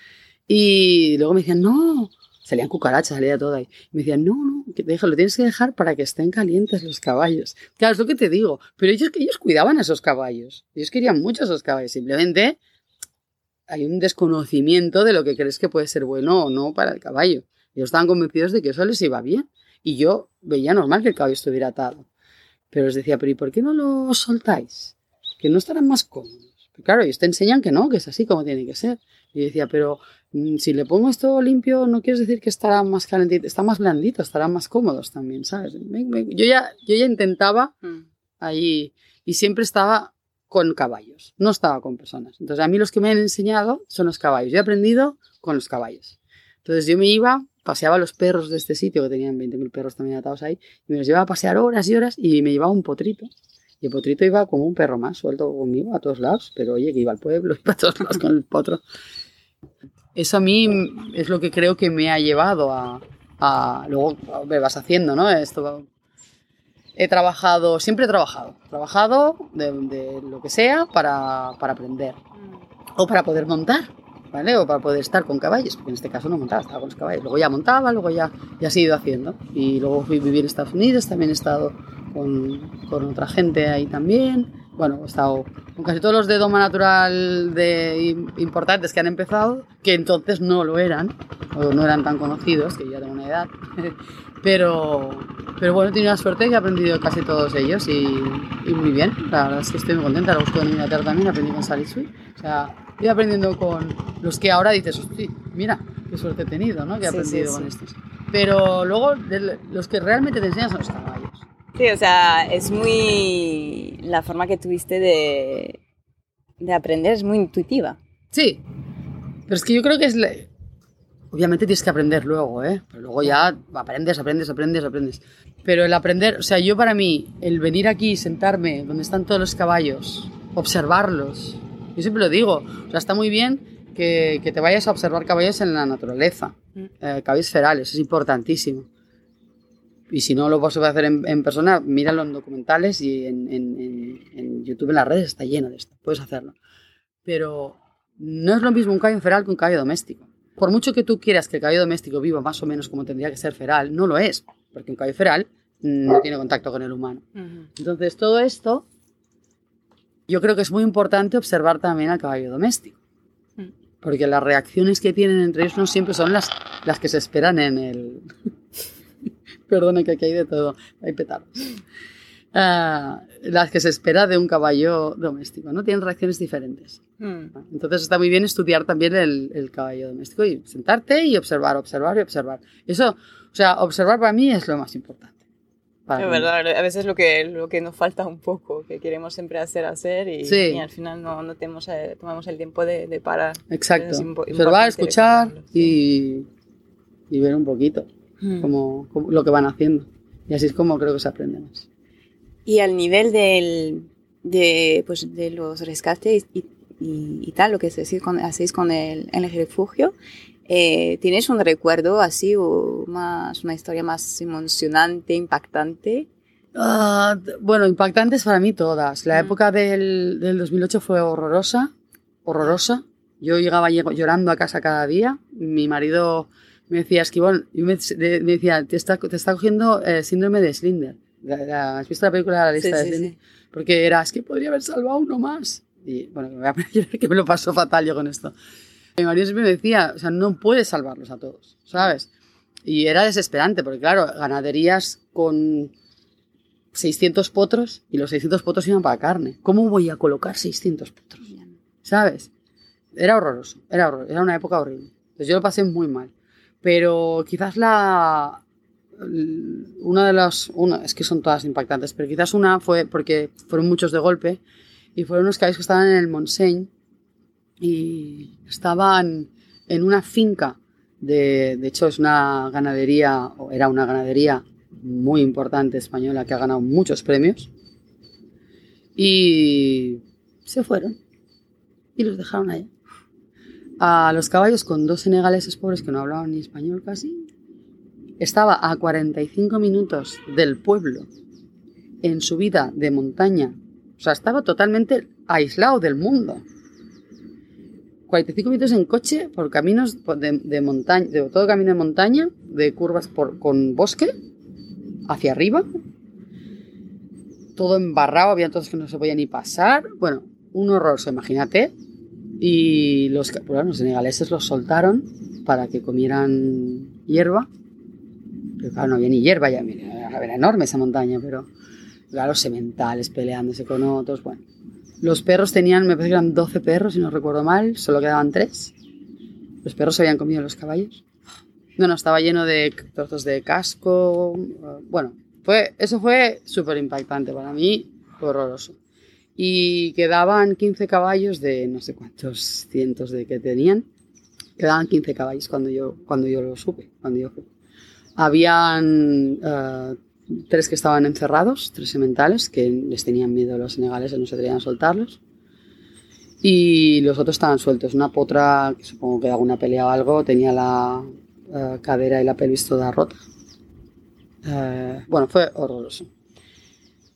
Y luego me decían, no, salían cucarachas, salía todo ahí. Y me decían, no, no, que déjalo, tienes que dejar para que estén calientes los caballos. Claro, es lo que te digo. Pero ellos, ellos cuidaban a esos caballos. Ellos querían mucho a esos caballos. Simplemente hay un desconocimiento de lo que crees que puede ser bueno o no para el caballo. Ellos estaban convencidos de que eso les iba bien. Y yo veía normal que el caballo estuviera atado. Pero les decía, pero ¿y por qué no lo soltáis? Que no estarán más cómodos. Pero claro, ellos te enseñan que no, que es así como tiene que ser. Y yo decía, pero mm, si le pongo esto limpio, no quieres decir que estará más calentito, está más blandito, estarán más cómodos también, ¿sabes? Yo, ya, yo ya intentaba mm. ahí y siempre estaba con caballos, no estaba con personas. Entonces a mí los que me han enseñado son los caballos. Yo he aprendido con los caballos. Entonces yo me iba, paseaba a los perros de este sitio, que tenían 20.000 perros también atados ahí, y me los llevaba a pasear horas y horas y me llevaba un potrito. Y el potrito iba como un perro más, suelto conmigo a todos lados, pero oye, que iba al pueblo, *laughs* iba a todos lados con el potro. Eso a mí es lo que creo que me ha llevado a, a luego me vas haciendo, ¿no? Esto he trabajado, siempre he trabajado, trabajado de, de lo que sea para, para, aprender o para poder montar, ¿vale? O para poder estar con caballos, porque en este caso no montaba, estaba con los caballos. Luego ya montaba, luego ya, ya se ha ido haciendo. Y luego fui vivir en Estados Unidos, también he estado con, con otra gente ahí también. Bueno, he estado con casi todos los de Doma Natural de importantes que han empezado, que entonces no lo eran, o no eran tan conocidos, que ya tengo una edad. *laughs* Pero, pero bueno, he tenido la suerte que he aprendido casi todos ellos y, muy bien. La verdad es que estoy muy contenta. Luego estuve en Inglaterra también, aprendí con Sally Sweet. O sea, estoy aprendiendo con los que ahora dices, hostia, mira, qué suerte he tenido, ¿no? Que he sí, aprendido sí, con sí. estos. Pero luego, los que realmente te enseñan son los caballos. Sí, o sea, es muy... La forma que tuviste de, de aprender es muy intuitiva. Sí, pero es que yo creo que es... Obviamente tienes que aprender luego, ¿eh? Pero luego ya aprendes, aprendes, aprendes, aprendes. Pero el aprender, o sea, yo para mí, el venir aquí, sentarme donde están todos los caballos, observarlos, yo siempre lo digo, o sea, está muy bien que, que te vayas a observar caballos en la naturaleza, eh, caballos ferales, es importantísimo. Y si no lo vas a hacer en, en persona, míralo en documentales y en, en, en, YouTube, en las redes, está lleno de esto. Puedes hacerlo. Pero no es lo mismo un caballo feral que un caballo doméstico. Por mucho que tú quieras que el caballo doméstico viva más o menos como tendría que ser feral, no lo es. Porque un caballo feral no tiene contacto con el humano. Entonces, todo esto, yo creo que es muy importante observar también al caballo doméstico. -huh. Porque las reacciones que tienen entre ellos no siempre son las, las que se esperan en el, *laughs* Perdona que aquí hay de todo, hay petardos. Uh, las que se espera de un caballo doméstico, ¿no? Tienen reacciones diferentes. Mm. Entonces está muy bien estudiar también el, el, caballo doméstico y sentarte y observar, observar y observar. Eso, o sea, observar para mí es lo más importante. Es verdad, a veces lo que, lo que nos falta un poco, que queremos siempre hacer, hacer y, sí. y al final no, no tenemos, eh, tomamos el tiempo de, de parar. Exacto. Observar, escuchar y, y ver un poquito mm. como, como, lo que van haciendo. Y así es como creo que se aprende más. Y al nivel del, de, pues, de los rescates y, y, y tal, lo que hacéis con, hacéis con el, el refugio, eh, ¿tienes un recuerdo así o más, una historia más emocionante, impactante Ah, bueno, impactantes para mí todas. La época del, del 2008 fue horrorosa, horrorosa. Yo llegaba llorando a casa cada día. Mi marido me decía, Esquibón, y me, me decía, te está, te está cogiendo eh, síndrome de Slinder. ¿Has visto la película La lista Sí, de sí, Slinder? sí. Porque era, es que podría haber salvado uno más. Y bueno, me voy a *laughs* que me lo pasó fatal yo con esto. Mi marido siempre me decía, o sea, no puedes salvarlos a todos, ¿sabes? Y era desesperante, porque claro, ganaderías con 600 potros y los 600 potros iban para carne. ¿Cómo voy a colocar 600 potros? ¿Sabes? Era horroroso, era, horror- era una época horrible. Entonces yo lo pasé muy mal. Pero quizás la... Una de las... Una, es que son todas impactantes, pero quizás una fue porque fueron muchos de golpe y fueron unos caballos que estaban en el Montseny y estaban en una finca de, de hecho es una ganadería, o era una ganadería muy importante española que ha ganado muchos premios y se fueron y los dejaron allá. A los caballos con dos senegaleses pobres que no hablaban ni español casi, estaba a 45 minutos del pueblo en subida de montaña, o sea, estaba totalmente aislado del mundo. 45 minutos en coche por caminos de, de montaña, de todo camino de montaña, de curvas por, con bosque, hacia arriba. Todo embarrado, había todos que no se podía ni pasar. Bueno, un horror, imagínate. Y los, bueno, los senegaleses los soltaron para que comieran hierba. Pero claro, no había ni hierba, ya era, era enorme esa montaña, pero claro, sementales peleándose con otros, bueno. Los perros tenían, me parece que eran 12 perros, si no recuerdo mal, solo quedaban 3. Los perros se habían comido los caballos. No, no, estaba lleno de trozos de casco. Bueno, fue, eso fue súper impactante para mí, horroroso. Y quedaban 15 caballos de no sé cuántos cientos de que tenían. Quedaban 15 caballos cuando yo, cuando yo lo supe, cuando yo. Habían eh, tres que estaban encerrados, tres sementales, que les tenían miedo los senegaleses, no se atrevían a soltarlos. Y los otros estaban sueltos. Una potra, que supongo que alguna pelea o algo, tenía la eh, cadera y la pelvis toda rota. Eh, bueno, fue horroroso.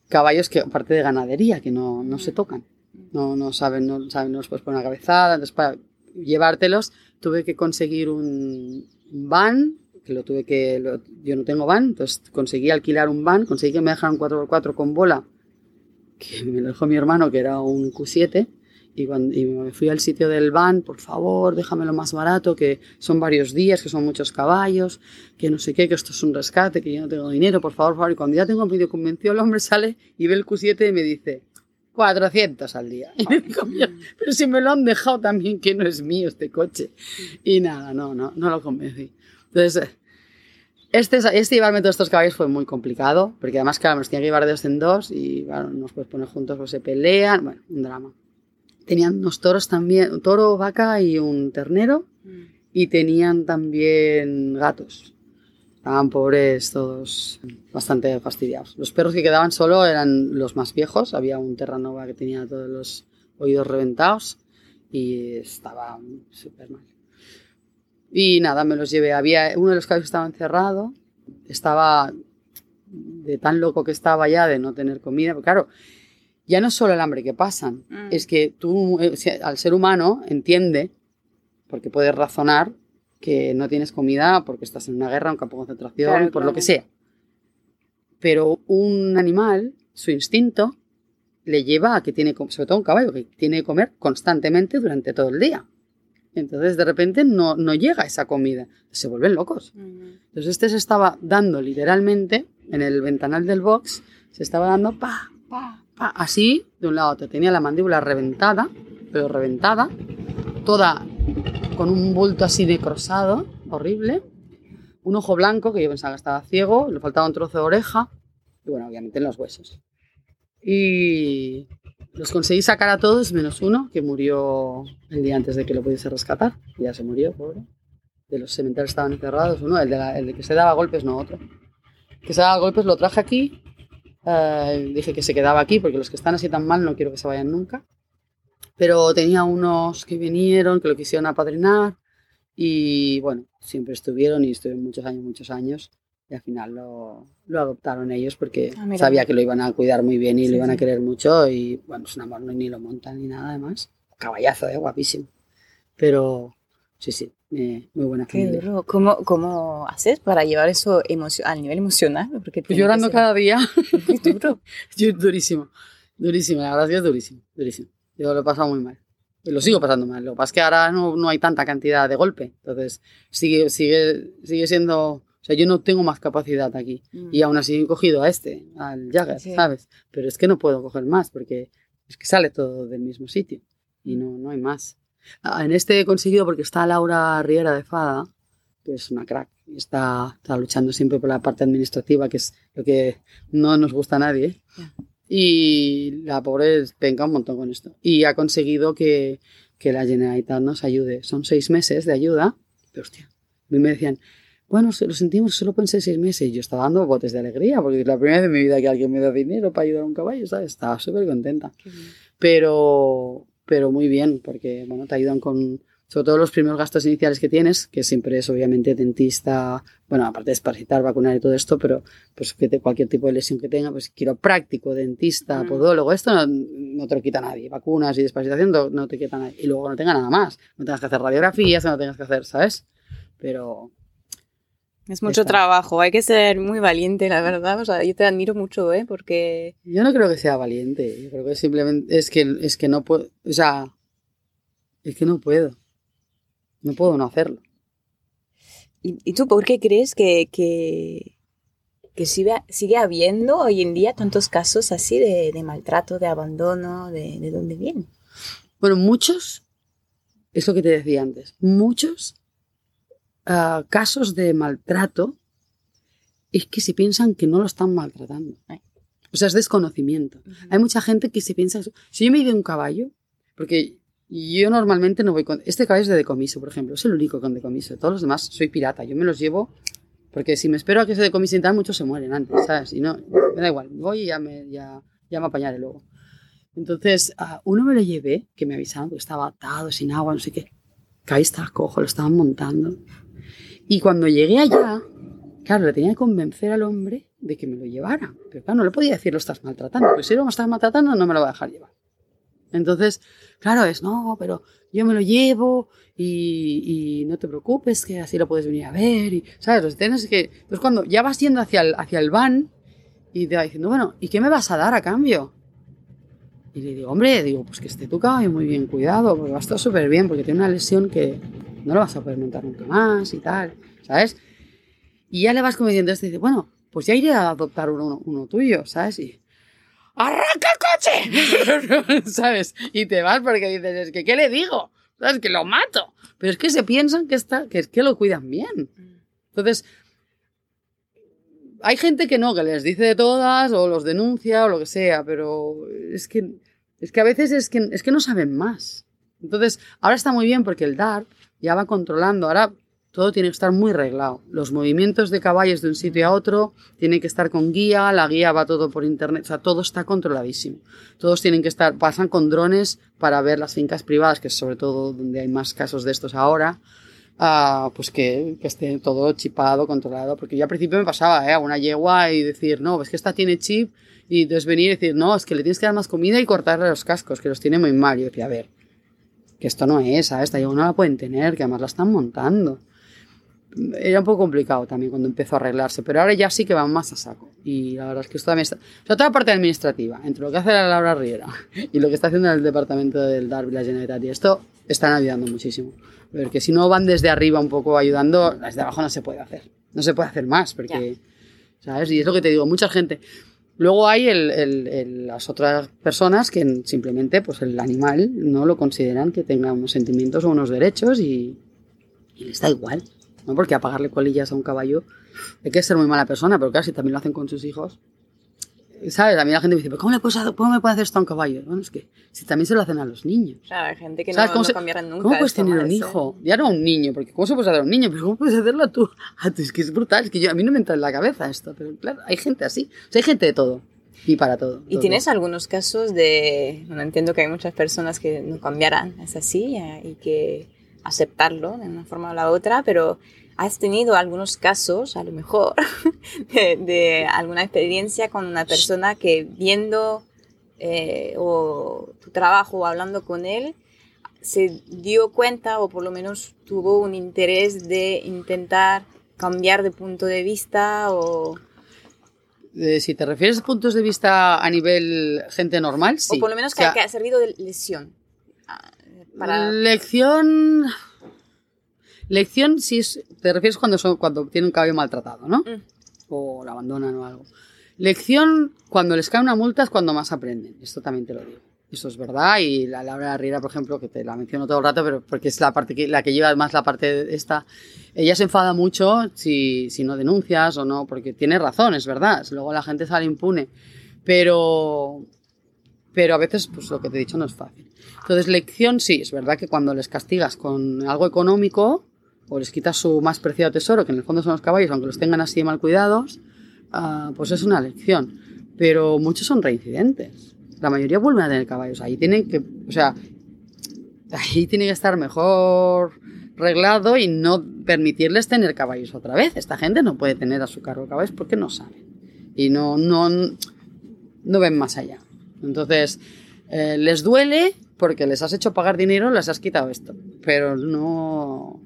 Caballos que, aparte de ganadería, que no, no se tocan. No, no saben, no saben, no los puedes poner una cabezada. Entonces, para llevártelos, tuve que conseguir un van, que lo tuve que. lo- yo no tengo van, entonces conseguí alquilar un van, conseguí que me dejaran un 4x4 con bola, que *laughs* me lo dejó mi hermano, que era un Q7. Y, cuando, y me fui al sitio del van, por favor, déjamelo más barato, que son varios días, que son muchos caballos, que no sé qué, que esto es un rescate, que yo no tengo dinero, por favor, por favor. Y cuando ya tengo medio convencido, el hombre sale y ve el Q7 y me dice, 400 al día. *laughs* Y digo, "Mira, pero si me lo han dejado también, que no es mío este coche. Y nada, no, no, no lo convencí. Entonces, este, este llevarme todos estos caballos fue muy complicado, porque además, claro, me los que llevar de dos en dos y, claro, no los puedes poner juntos, pues se pelean, bueno, un drama. Tenían unos toros también, un toro, vaca y un ternero, y tenían también gatos. Estaban pobres todos, bastante fastidiados. Los perros que quedaban solo eran los más viejos. Había un Terranova que tenía todos los oídos reventados y estaba súper mal. Y nada, me los llevé. Había uno de los caballos que estaba encerrado. Estaba de tan loco que estaba ya de no tener comida. Porque claro, ya no es solo el hambre que pasan, Mm. es que tú, eh, al ser humano, entiende, porque puedes razonar, que no tienes comida porque estás en una guerra, un campo de concentración, Claro, por claro. lo que sea. Pero un animal, su instinto, le lleva a que tiene, sobre todo un caballo, que tiene que comer constantemente durante todo el día. Entonces, de repente, no, no llega esa comida. Se vuelven locos. Entonces, este se estaba dando literalmente en el ventanal del box, se estaba dando pa, pa, pa, así de un lado otro. Tenía la mandíbula reventada, pero reventada, toda con un bulto así necrosado, horrible, un ojo blanco que yo pensaba que estaba ciego, le faltaba un trozo de oreja, y bueno, obviamente en los huesos. Y los conseguí sacar a todos menos uno, que murió el día antes de que lo pudiese rescatar. Ya se murió, pobre. De los cementerios estaban encerrados, uno, el, de el que se daba golpes, no otro. Que se daba golpes lo traje aquí. eh, dije que se quedaba aquí porque los que están así tan mal no quiero que se vayan nunca. Pero tenía unos que vinieron, que lo quisieron apadrinar. Y bueno, siempre estuvieron y estuvieron muchos años, muchos años. Y al final lo, lo adoptaron ellos porque Ah, sabía que lo iban a cuidar muy bien y Sí, lo iban a sí. querer mucho y bueno, es un amor, no- ni lo montan ni nada además. Caballazo, ¿eh? guapísimo. Pero sí, sí, eh, muy buena Qué familia. duro. ¿Cómo, ¿Cómo haces para llevar eso al nivel emocional? Porque Pues llorando ser cada día. *laughs* duro. Yo, durísimo, durísimo, la verdad es durísimo, durísimo. Yo lo he pasado muy mal. Y lo sigo pasando mal. Lo que pasa es que ahora no, no hay tanta cantidad de golpe. Entonces, sigue, sigue, sigue siendo. Sea, yo no tengo más capacidad aquí. Y aún así he cogido a este, al Jagger, Sí. ¿sabes? Pero es que no puedo coger más porque es que sale todo del mismo sitio. Y no, no hay más. Ah, En este he conseguido porque está Laura Riera de Fada, que es una crack. y Está, está luchando siempre por la parte administrativa, que es lo que no nos gusta a nadie. Ya. Y la pobre venga un montón con esto. Y ha conseguido que, que la Generalitat nos ayude. Son seis meses de ayuda. Pero hostia, a mí me decían, bueno, lo sentimos, solo pueden ser seis meses. Y yo estaba dando botes de alegría, porque es la primera vez en mi vida que alguien me da dinero para ayudar a un caballo, ¿sabes? Estaba súper contenta pero, pero muy bien, porque bueno, te ayudan con, sobre todo los primeros gastos iniciales que tienes, que siempre es obviamente dentista, bueno, aparte de desparasitar, vacunar y todo esto, pero pues que te- cualquier tipo de lesión que tenga, pues quiropráctico, dentista, Mm. podólogo, esto no, no te lo quita nadie, vacunas y desparasitación no, no te quita nadie, y luego no tenga nada más, no tengas que hacer radiografías, no tengas que hacer, ¿sabes? Pero Es mucho trabajo, hay que ser muy valiente, la verdad. O sea, yo te admiro mucho, ¿eh? Porque yo no creo que sea valiente, yo creo que simplemente es que, es que no puedo, o sea, es que no puedo, no puedo no hacerlo. ¿Y, y tú por qué crees que, que, que sigue, sigue habiendo hoy en día tantos casos así de, de maltrato, de abandono, de, de dónde vienen? Bueno, muchos, es lo que te decía antes, muchos ah, casos de maltrato es que se piensan que no lo están maltratando. O sea, es desconocimiento. Hay mucha gente que se piensa eso. Si yo me ido un caballo, porque yo normalmente no voy con... Este caballo es de decomiso, por ejemplo, es el único con decomiso. Todos los demás soy pirata, yo me los llevo porque si me espero a que se decomisen tal, muchos se mueren antes, ¿sabes? Y no, me da igual, voy y ya me, ya, ya me apañaré luego. Entonces, a uno me lo llevé, que me avisaron que estaba atado, sin agua, no sé qué. Que ahí estaba cojo, lo estaban montando. Y cuando llegué allá, claro, le tenía que convencer al hombre de que me lo llevara. Pero claro, no le podía decir, lo estás maltratando. Pues si lo estás maltratando, no me lo va a dejar llevar. Entonces, claro, es, no, pero yo me lo llevo y, no te preocupes, que así lo puedes venir a ver. Y, ¿Sabes? Los tienes que... Pues cuando ya vas yendo hacia el, hacia el van y te va diciendo, bueno, ¿y qué me vas a dar a cambio? Y le digo, hombre, digo, pues que esté tu caballo muy bien cuidado, porque va a estar súper bien, porque tiene una lesión que no lo vas a poder montar nunca más y tal, ¿sabes? Y ya le vas convenciendo, este dice, bueno, pues ya iré a adoptar uno, tuyo, ¿sabes? Y, ¡arranca el coche! *laughs* ¿Sabes? Y te vas porque dices, es que, ¿qué le digo? ¿Sabes? Que lo mato. Pero es que se piensan que, está, que que lo cuidan bien. Entonces, hay gente que no, que les dice de todas o los denuncia o lo que sea, pero es que, es que a veces es que, es que no saben más. Entonces, ahora está muy bien porque el DAR ya va controlando, ahora todo tiene que estar muy reglado. Los movimientos de caballos de un sitio a otro tienen que estar con guía, la guía va todo por internet, o sea, todo está controladísimo. Todos tienen que estar, pasan con drones para ver las fincas privadas, que es sobre todo donde hay más casos de estos ahora. ah, pues que, que esté todo chipado, controlado, porque yo al principio me pasaba, ¿eh? A una yegua y decir, no, es que esta tiene chip, y entonces venir y decir, no, es que le tienes que dar más comida y cortarle los cascos, que los tiene muy mal. Y yo decía, a ver, que esto no es, ¿sabes? Esta no la pueden tener, que además la están montando. Era un poco complicado también cuando empezó a arreglarse, pero ahora ya sí que van más a saco. Y la verdad es que esto también está... O sea, toda la parte administrativa, entre lo que hace la Laura Riera *laughs* y lo que está haciendo el departamento del Darby, la Generalitat y esto, están ayudando muchísimo. Porque si no van desde arriba un poco ayudando, desde abajo no se puede hacer. No se puede hacer más, porque... ¿Sabes? Y es lo que te digo, mucha gente... Luego hay el- las otras personas que simplemente pues el animal no lo consideran que tenga unos sentimientos o unos derechos y, y les da igual. ¿no? Porque a pagarle colillas a un caballo hay que ser muy mala persona, pero claro, si también lo hacen con sus hijos. ¿Sabes? A mí la gente me dice, ¿pero cómo, le puedes hacer- ¿cómo me puede hacer esto a un caballo? Bueno, es que si también se lo hacen a los niños. Claro, hay gente que no, ¿Sabes cómo, no se- cambiarán nunca. ¿Cómo puedes tener un hijo? Ya no a un niño, porque ¿cómo se puede hacer a un niño? Pero ¿cómo puedes hacerlo a tú? A tú? Es que es brutal, es que yo, a mí no me entra en la cabeza esto, pero claro, hay gente así. O sea, hay gente de todo y para todo. ¿Y todo. tienes algunos casos de, bueno, entiendo que hay muchas personas que no cambiarán, es así, y que aceptarlo de una forma o la otra, pero ¿Has tenido algunos casos, a lo mejor, *laughs* de, alguna experiencia con una persona que viendo eh, o tu trabajo o hablando con él, se dio cuenta o por lo menos tuvo un interés de intentar cambiar de punto de vista o... si te refieres a puntos de vista a nivel gente normal, sí. O por lo menos que, ha servido de lesión. Ah, para... Lección... Lección, si es, te refieres cuando, son, cuando tienen un cabello maltratado, ¿no? Mm. O lo abandonan o algo. Lección, cuando les cae una multa es cuando más aprenden. Esto también te lo digo. Eso es verdad. Y la Laura Riera, por ejemplo, que te la menciono todo el rato, pero porque es la parte que, la que lleva más la parte esta. Ella se enfada mucho si, si no denuncias o no, porque tiene razón, es verdad. Luego la gente sale impune. Pero, pero a veces, pues lo que te he dicho no es fácil. Entonces, lección sí, es verdad que cuando les castigas con algo económico o les quitas su más preciado tesoro, que en el fondo son los caballos, aunque los tengan así mal cuidados, ah, pues es una lección. Pero muchos son reincidentes la mayoría vuelven a tener caballos. Ahí tienen que, o sea, ahí tiene que estar mejor reglado y no permitirles tener caballos otra vez. Esta gente no puede tener a su cargo caballos porque no saben. Y no, no, no ven más allá. Entonces, eh, les duele porque les has hecho pagar dinero, les has quitado esto. Pero no.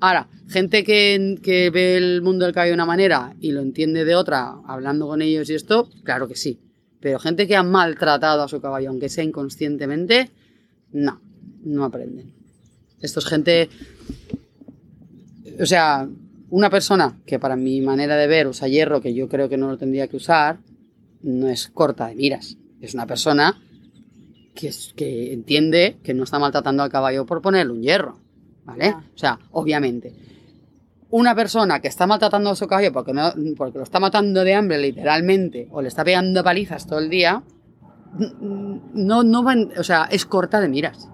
Ahora, gente que, que ve el mundo del caballo de una manera y lo entiende de otra, hablando con ellos y esto, claro que sí. Pero gente que ha maltratado a su caballo, aunque sea inconscientemente, no, no aprenden. Esto es gente. O sea, una persona que para mi manera de ver usa hierro, que yo creo que no lo tendría que usar, no es corta de miras. Es una persona que, que entiende que no está maltratando al caballo por ponerle un hierro. ¿Vale? Ah. O sea, obviamente una persona que está maltratando a su caballo porque, porque lo está matando de hambre literalmente o le está pegando palizas todo el día, no, no van, o sea, es corta de miras.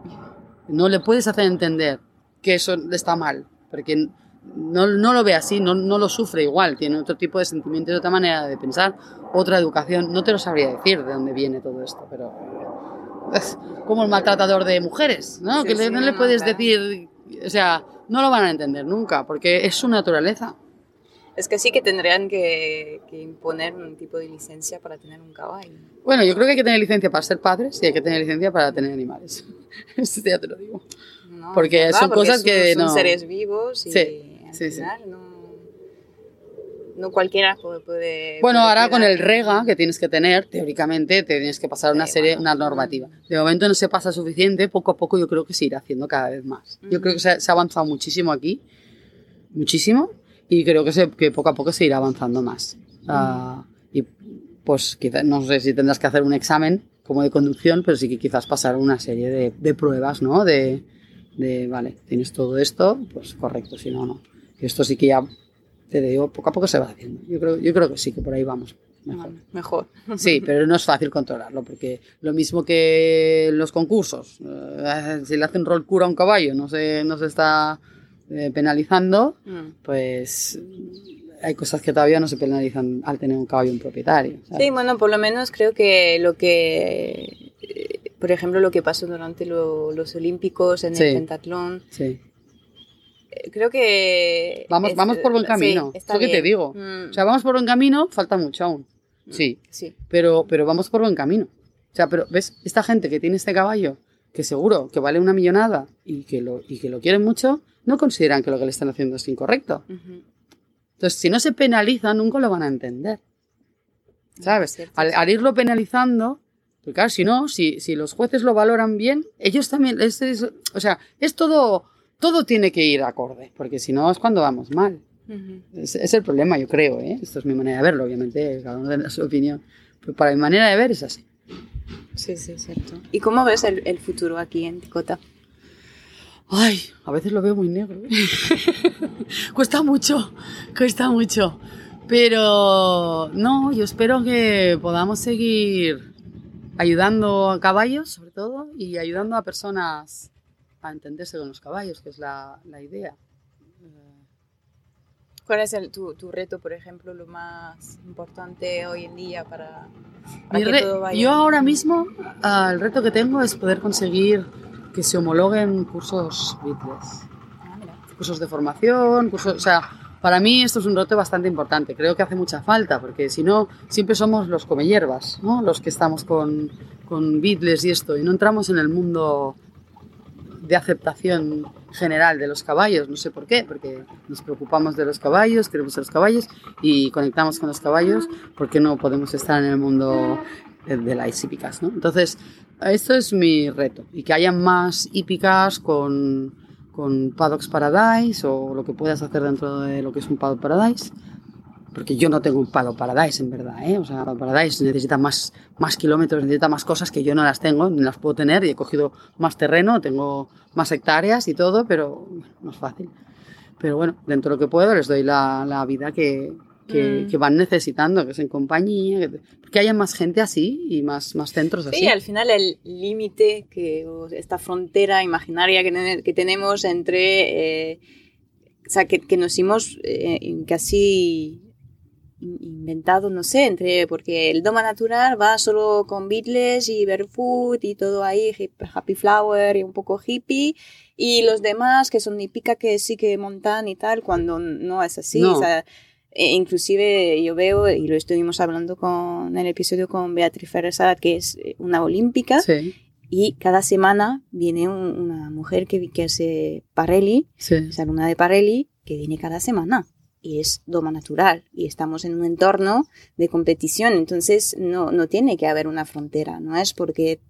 No le puedes hacer entender que eso está mal, porque no, no lo ve así, no, no, lo sufre igual, tiene otro tipo de sentimientos, otra manera de pensar, otra educación. No te lo sabría decir de dónde viene todo esto, pero es como el maltratador de mujeres, ¿no? que no le puedes decir, o sea, no lo van a entender nunca, porque es su naturaleza. Es que sí que tendrían que, imponer un tipo de licencia para tener un caballo. Bueno, yo creo que hay que tener licencia para ser padres y hay que tener licencia para tener animales. *laughs* Esto ya te lo digo. porque son cosas que son seres vivos y sí, sí, sí no cualquiera puede... bueno, ahora con el rega que tienes que tener, teóricamente, te tienes que pasar una serie, una normativa. De momento no se pasa suficiente, poco a poco yo creo que se irá haciendo cada vez más. Yo creo que se, ha avanzado muchísimo aquí, muchísimo, y creo que, se, que poco a poco se irá avanzando más. Ah, y pues quizás, no sé si tendrás que hacer un examen como de conducción, pero sí que quizás pasar una serie de, de pruebas, ¿no? De, de, vale, tienes todo esto, pues correcto, si no, no. Esto sí que ya te digo, poco a poco se va haciendo. Yo creo, yo creo que sí, que por ahí vamos. Mejor. Sí, pero no es fácil controlarlo, porque lo mismo que los concursos, eh, si le hacen rol cura a un caballo, no se, no se está eh, penalizando, mm. pues hay cosas que todavía no se penalizan al tener un caballo un propietario. Sí, bueno, por lo menos creo que lo que, eh, por ejemplo, lo que pasó durante los Olímpicos en el pentatlón, sí creo que... Vamos, vamos por buen camino, es lo que te digo. Mm. O sea, vamos por buen camino, falta mucho aún. Mm, sí, sí. Pero, pero vamos por buen camino. O sea, pero ves, esta gente que tiene este caballo, que seguro que vale una millonada y que lo, y que lo quieren mucho, no consideran que lo que le están haciendo es incorrecto. Entonces, si no se penaliza, nunca lo van a entender. ¿Sabes? Al, irlo penalizando, porque claro, si no, si, si los jueces lo valoran bien, ellos también, o sea, es todo todo tiene que ir acorde, porque si no es cuando vamos mal. es, el problema, yo creo. ¿eh? Esto es mi manera de verlo, obviamente, cada uno tiene su opinión. Pero para mi manera de ver es así. Sí, sí, cierto. ¿Y cómo ves el, futuro aquí en Ticota? Ay, a veces lo veo muy negro. ¿eh? *laughs* cuesta mucho, cuesta mucho. Pero no, yo espero que podamos seguir ayudando a caballos, sobre todo, y ayudando a personas a entenderse con los caballos, que es la, la idea. ¿Cuál es el, tu, tu, reto, por ejemplo, lo más importante hoy en día para, para que todo vaya? Yo ahora mismo uh, el reto que tengo es poder conseguir que se homologuen cursos Beatles. Ah, cursos de formación, cursos, o sea, para mí esto es un reto bastante importante. Creo que hace mucha falta, porque si no, siempre somos los come hierbas, ¿no? Los que estamos con, con Beatles y esto, y no entramos en el mundo de aceptación general de los caballos, no sé por qué, porque nos preocupamos de los caballos, queremos a los caballos y conectamos con los caballos, porque no podemos estar en el mundo de las hípicas, ¿no? Entonces, esto es mi reto, y que haya más hípicas con, con Paddocks Paradise o lo que puedas hacer dentro de lo que es un Paddock Paradise, porque yo no tengo un Paddock Paradise en verdad, ¿eh? O sea, Paradise necesita más, más kilómetros, necesita más cosas que yo no las tengo, ni las puedo tener, y he cogido más terreno, tengo más hectáreas y todo, pero no es fácil. Pero bueno, dentro de lo que puedo les doy la, la vida que, que, Mm. que van necesitando, que es en compañía, que, que haya más gente así y más, más centros así. Sí, al final el límite, que esta frontera imaginaria que, que tenemos entre, eh, o sea, que, que nos hemos eh, casi inventado, no sé, entre, porque el Doma Natural va solo con Beatles y Barefoot y todo ahí, Happy Flower y un poco hippie, y los demás que son hípica que sí que montan y tal, cuando no es así, No. o sea, e inclusive yo veo, y lo estuvimos hablando con, en el episodio con Beatriz Ferresat, que es eh, una olímpica, Sí, y cada semana viene un- una mujer que, que hace Parelli, sí. es alumna de Parelli, que viene cada semana. Y es doma natural. Y estamos en un entorno de competición. Entonces no, no tiene que haber una frontera. No es porque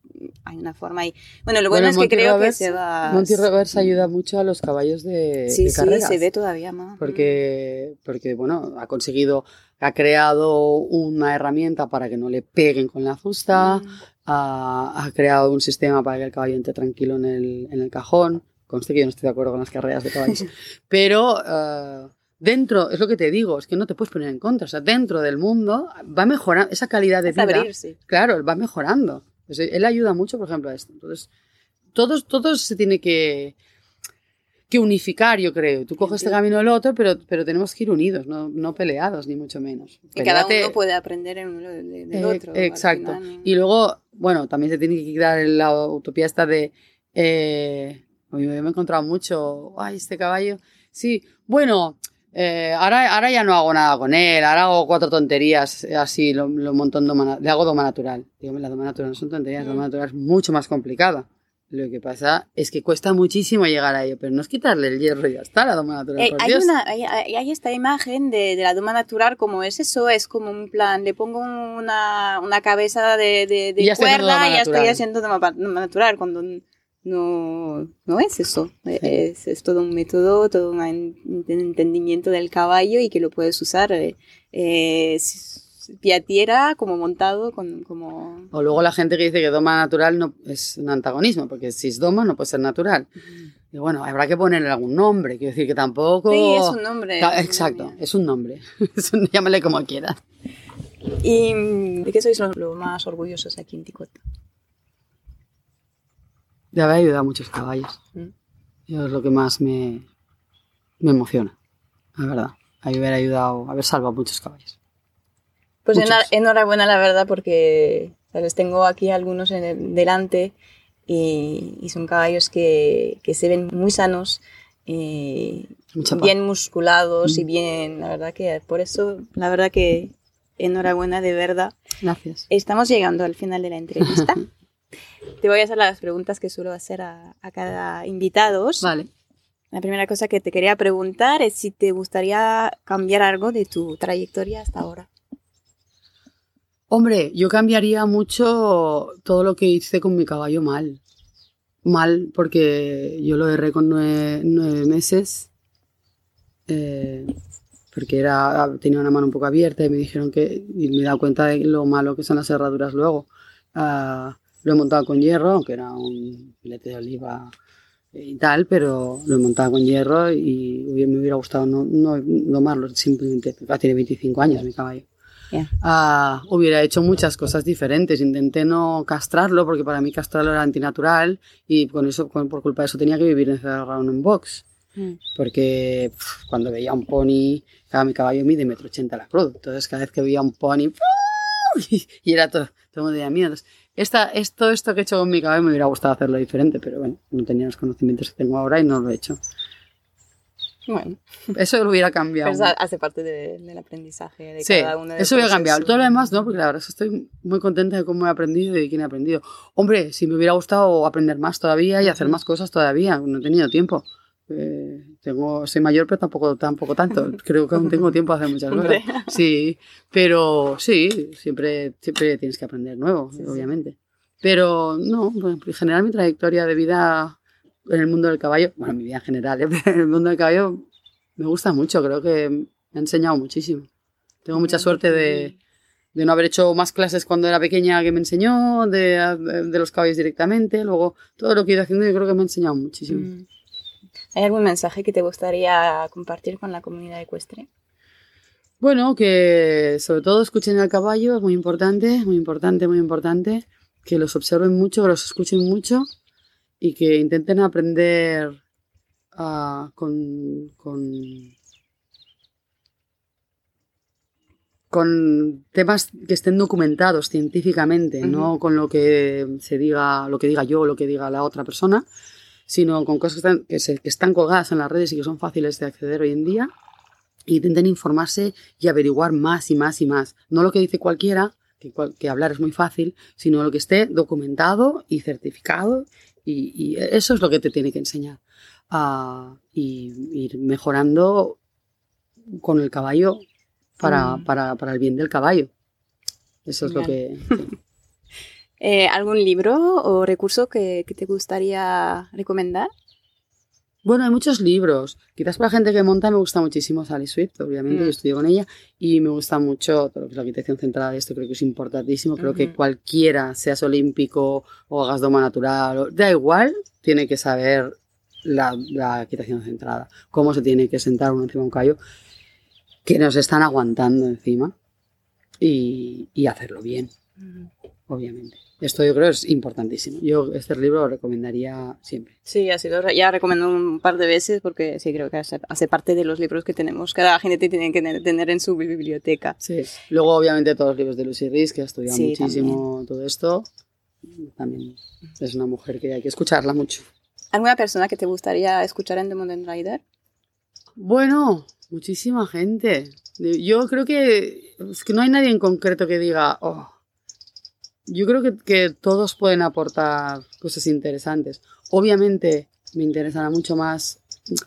hay una forma y Bueno, lo bueno, es que creo que se va... Monty Roberts ayuda mucho a los caballos de, Sí, de sí, carreras. se ve todavía más. porque, porque bueno, ha conseguido, ha creado una herramienta para que no le peguen con la fusta, Mm. ha, ha creado un sistema para que el caballo entre tranquilo en el, en el cajón. Conste que yo no estoy de acuerdo con las carreras de caballos. *laughs* Pero eh, dentro, es lo que te digo, es que no te puedes poner en contra. O sea, dentro del mundo va mejorando esa calidad de Es vida. abrirse. Claro, va mejorando. Pues él ayuda mucho, por ejemplo, a esto. Entonces, todos, todos se tiene que, que unificar, yo creo. Tú coges este camino el otro, pero, pero tenemos que ir unidos, no, no peleados, ni mucho menos. Y cada uno puede aprender en uno de- del eh, otro. al exacto. final. Y luego, bueno, también se tiene que quitar la utopía esta de... Eh, me he encontrado mucho, ay, este caballo. Sí, bueno, eh, ahora, ahora ya no hago nada con él, ahora hago cuatro tonterías, eh, así, lo, lo montón doma le hago doma natural. Digo, la doma natural no son tonterías, la doma Mm. natural es mucho más complicada. Lo que pasa es que cuesta muchísimo llegar a ello, pero no es quitarle el hierro y ya está, la doma natural. Eh, por hay, Dios. una, hay, hay- esta imagen de, de la doma natural como es eso, es como un plan, le pongo una, una cabeza de, de, de Y cuerda y ya estoy haciendo doma, doma natural, cuando no, no es eso, *laughs* es, es todo un método, todo un en- entendimiento del caballo y que lo puedes usar eh, eh, tierra como montado, con, como... O luego la gente que dice que doma natural no es un antagonismo, porque si es doma no puede ser natural. Y bueno, habrá que ponerle algún nombre, quiero decir que tampoco... Sí, es un nombre. Exacto, es un nombre. *laughs* Llámale como quieras. ¿Y de qué sois los, los más orgullosos aquí en Ticota? De haber ayudado a muchos caballos. Mm. Yo es lo que más me, me emociona, la verdad. Haber ayudado, haber salvado a muchos caballos. Pues Muchos. enhorabuena, la verdad, porque les tengo aquí algunos en el- delante y, y son caballos que, que se ven muy sanos, eh, Mucha paz. bien musculados y Mm. bien, la verdad que por eso, la verdad que enhorabuena de verdad. Gracias. Estamos llegando al final de la entrevista. *laughs* Te voy a hacer las preguntas que suelo hacer a, a cada invitado. Vale. La primera cosa que te quería preguntar es si te gustaría cambiar algo de tu trayectoria hasta ahora. Hombre, yo cambiaría mucho todo lo que hice con mi caballo mal. Mal, porque yo lo erré con nueve, nueve meses. eh, porque era, tenía una mano un poco abierta y me dijeron que. Y me he dado cuenta de lo malo que son las herraduras luego. Ah, lo he montado con hierro, aunque era un filete de oliva y tal, pero lo he montado con hierro y me hubiera gustado no, no domarlo simplemente. Tiene 25 años mi caballo. Ya. Ah, hubiera hecho muchas cosas diferentes. Intenté no castrarlo porque para mí castrarlo era antinatural y con eso, con- por culpa de eso tenía que vivir encerrado en un box. Porque pf, cuando veía un pony, cada mi caballo mide metro ochenta la cruz. Entonces cada vez que veía un pony y, *laughs* y era todo, todo de miedo. Esta, esto, esto que he hecho con mi caballo me hubiera gustado hacerlo diferente, pero bueno, no tenía los conocimientos que tengo ahora y no lo he hecho. Bueno, Eso lo hubiera cambiado. pero eso hace parte de- del aprendizaje de Sí, cada uno. del eso hubiera cambiado. Todo lo demás no, porque la verdad es que estoy muy contenta de cómo he aprendido y de quién he aprendido. Hombre, si me hubiera gustado aprender más todavía y hacer más cosas todavía, no he tenido tiempo. Eh, tengo, soy mayor, pero tampoco, tampoco tanto. Creo que aún tengo tiempo de hacer muchas cosas. Sí, pero sí, siempre, siempre tienes que aprender nuevo, Sí, sí. obviamente. Pero no, en general mi trayectoria de vida en el mundo del caballo, bueno, mi vida en general, ¿eh? *laughs* en el mundo del caballo me gusta mucho, creo que me ha enseñado muchísimo. Tengo mucha suerte de, de no haber hecho más clases cuando era pequeña que me enseñó, de, de los caballos directamente, luego todo lo que he ido haciendo yo creo que me ha enseñado muchísimo. Mm. ¿Hay algún mensaje que te gustaría compartir con la comunidad ecuestre? Bueno, que sobre todo escuchen al caballo, es muy importante, muy importante, muy importante. Que los observen mucho, que los escuchen mucho y que intenten aprender ah, con, con, con temas que estén documentados científicamente, no con lo que se diga, lo que diga yo o lo que diga la otra persona, sino con cosas que están, que se- que están colgadas en las redes y que son fáciles de acceder hoy en día e intenten informarse y averiguar más y más y más. No lo que dice cualquiera, que, hablar es muy fácil, sino lo que esté documentado y certificado y, y eso es lo que te tiene que enseñar. a y ir mejorando con el caballo para, para, para el bien del caballo. Eso es lo que... *laughs* Eh, ¿Algún libro o recurso que, que te gustaría recomendar? Bueno, hay muchos libros. Quizás para la gente que monta me gusta muchísimo Sally Swift, obviamente, Mm. yo estudio con ella, y me gusta mucho todo lo que es la equitación centrada de esto, creo que es importantísimo. Creo que cualquiera, seas olímpico o hagas doma natural, o- da igual, tiene que saber la, la equitación centrada, cómo se tiene que sentar uno encima de un callo, que nos están aguantando encima, y, y hacerlo bien, obviamente. Esto yo creo es importantísimo. Yo este libro lo recomendaría siempre. Sí, ha sido, ya recomiendo un par de veces porque sí creo que hace, hace parte de los libros que tenemos. Cada gente tiene que tener, tener en su biblioteca. Sí. Luego, obviamente, todos los libros de Lucy Riz, que ha estudiado Sí, muchísimo todo esto. También es una mujer que hay que escucharla mucho. ¿Alguna persona que te gustaría escuchar en The Modern Rider? Bueno, muchísima gente. Yo creo que es que no hay nadie en concreto que diga, oh. Yo creo que, que todos pueden aportar cosas interesantes. Obviamente me interesará mucho más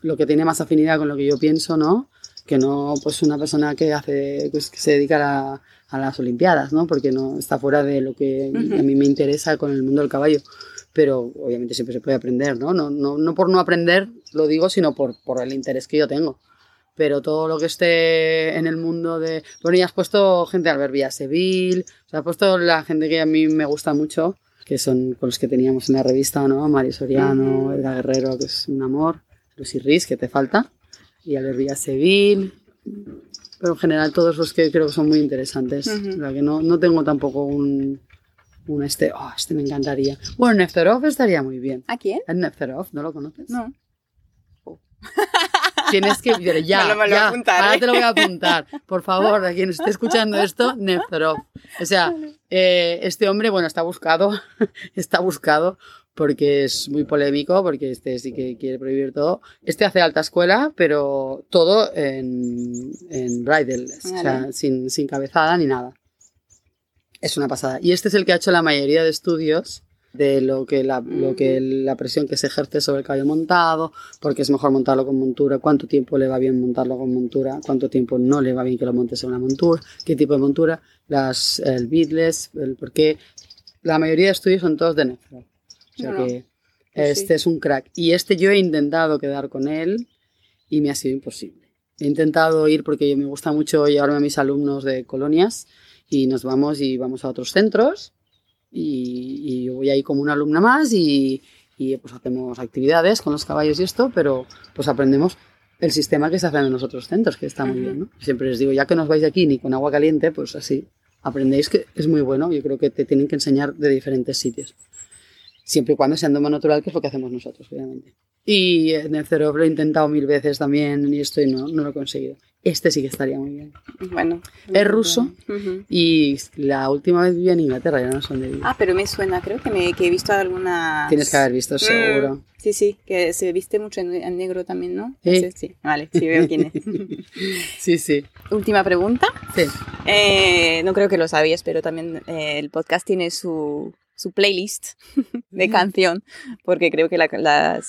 lo que tiene más afinidad con lo que yo pienso, ¿no? Que no, pues una persona que hace, pues, que se dedica a, a las Olimpiadas, ¿no? Porque no está fuera de lo que a mí me interesa con el mundo del caballo. Pero obviamente siempre se puede aprender, ¿no? No, no, no por no aprender, lo digo, sino por, por el interés que yo tengo. Pero todo lo que esté en el mundo de... Bueno, ya has puesto gente de Albert Villaseville, o sea, has puesto la gente que a mí me gusta mucho, que son con los que teníamos en la revista, ¿no? Mario Soriano. Edgar Guerrero, que es un amor, Lucy Riz, que te falta, y Albert Villaseville, pero en general todos los que creo que son muy interesantes. Ujú. O sea, que no, no tengo tampoco un, un este, oh, este me encantaría. Bueno, Nefzorov estaría muy bien. ¿A quién? ¿Es Nefzorov? ¿No lo conoces? No. *laughs* Tienes que ya, Me lo- me lo ya, apuntaré. ahora te lo voy a apuntar. Por favor, a quien esté escuchando esto, Nefzorov. O sea, eh, este hombre, bueno, está buscado, *laughs* está buscado porque es muy polémico, porque este sí que quiere prohibir todo. Este hace alta escuela, pero todo en, en o sea, sin, sin cabezada ni nada. Es una pasada. Y este es el que ha hecho la mayoría de estudios de lo que la, lo que la presión que se ejerce sobre el caballo montado, porque es mejor montarlo con montura, cuánto tiempo le va bien montarlo con montura, cuánto tiempo no le va bien que lo montes en una montura, qué tipo de montura, las, el beadless, el por qué. La mayoría de estudios son todos de Nefro. O sea Bueno, que pues este es un crack. Y este yo he intentado quedar con él y me ha sido imposible. He intentado ir porque me gusta mucho llevarme a mis alumnos de colonias y nos vamos y vamos a otros centros y, y yo voy ahí como una alumna más y, y, pues hacemos actividades con los caballos y esto, pero pues aprendemos el sistema que se hace en los otros centros, que está muy bien, ¿no? Siempre les digo, ya que no os vais de aquí ni con agua caliente, pues así aprendéis que es muy bueno. Yo creo que te tienen que enseñar de diferentes sitios. Siempre y cuando sea endoma natural, que es lo que hacemos nosotros, obviamente. Y en el cerebro he intentado mil veces también y esto y no, no lo he conseguido. Este sí que estaría muy bien. Bueno. Es ruso y la última vez vivía en Inglaterra, ya no dónde vive. Ah, pero me suena, creo que, me, que he visto alguna... Tienes que haber visto, seguro. Sí, sí, que se viste mucho en, en negro también, ¿no? Sí. Ese, sí, vale, sí veo quién es. *laughs* Sí, sí. Última pregunta. Sí. Eh, no creo que lo sabías, pero también eh, el podcast tiene su, su playlist de canción, porque creo que la, la-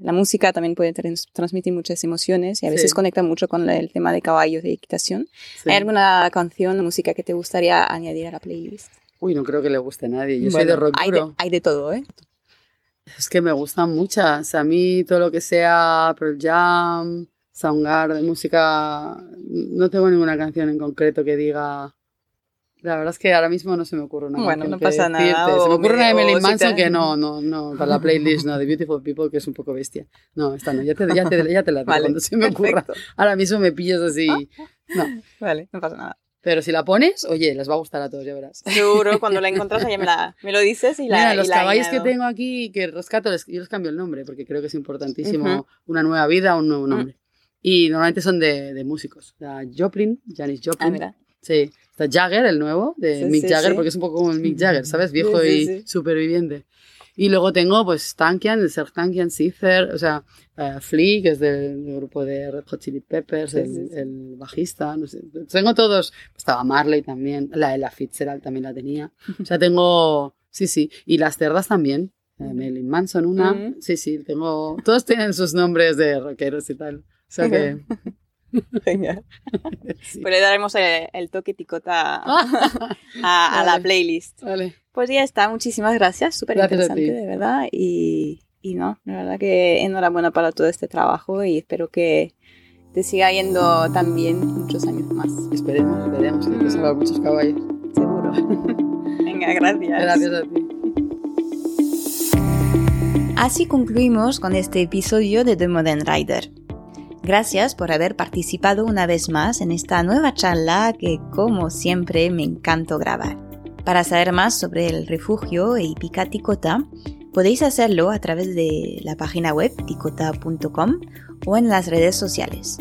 la música también puede trans- transmitir muchas emociones y a veces Sí. conecta mucho con el tema de caballos de equitación. sí. ¿Hay alguna canción, música que te gustaría añadir a la playlist? Uy, no creo que le guste a nadie. Yo soy de rock hay de, hay de todo, ¿eh? Es que me gustan muchas. A mí todo lo que sea Pearl Jam, Soundgarden, música... No tengo ninguna canción en concreto que diga... La verdad es que ahora mismo no se me ocurre una Bueno, no pasa nada. Se me ocurre una si Manson que no, no, no, para la playlist, no, de Beautiful People, que es un poco bestia. No, esta no, ya te, ya te, ya te la digo Vale, cuando se me ocurra. Ahora mismo me pillas así. No, Vale, no pasa nada. pero si la pones, oye, les va a gustar a todos, ya verás. Seguro, cuando la encuentras ya me, la, me lo dices y la Mira, los la caballos que tengo aquí, que rescato, les- yo les cambio el nombre, porque creo que es importantísimo Ujú. una nueva vida, un Mm. nuevo nombre. Y normalmente son de, de músicos. Sea, Joplin, Janis Joplin. Ah, mira. Sí. Está Jagger, el nuevo, de Sí, Mick sí, Jagger, sí. porque es un poco como el Mick *laughs* Jagger, ¿sabes? Viejo y superviviente. Y luego tengo, pues, Tankian, el Serge Tankian, Cither, o sea, eh, Flea, que es del, del grupo de Red Hot Chili Peppers, el, el bajista, no sé. Tengo todos. Estaba Marley también, la Ella Fitzgerald también la tenía. O sea, tengo, sí, sí. Y las cerdas también. Marilyn Manson, una. Ujú. Sí, sí, tengo. Todos tienen sus nombres de rockeros y tal. O sea que. *laughs* *laughs* Genial. *laughs* sí. Pues le daremos el, el toque ticota *laughs* a, a la Vale. playlist. Vale. Pues ya está, muchísimas gracias, súper interesante, de verdad. Y, y no, la verdad que enhorabuena para todo este trabajo y espero que te siga yendo también muchos años más, Esperemos, veremos. Que salvar muchos caballos. seguro. Venga, gracias. Gracias a ti. Así concluimos con este episodio de The Modern Rider. Gracias por haber participado una vez más en esta nueva charla que, como siempre, me encantó grabar. Para saber más sobre el refugio e Ticota, podéis hacerlo a través de la página web ticota.com o en las redes sociales.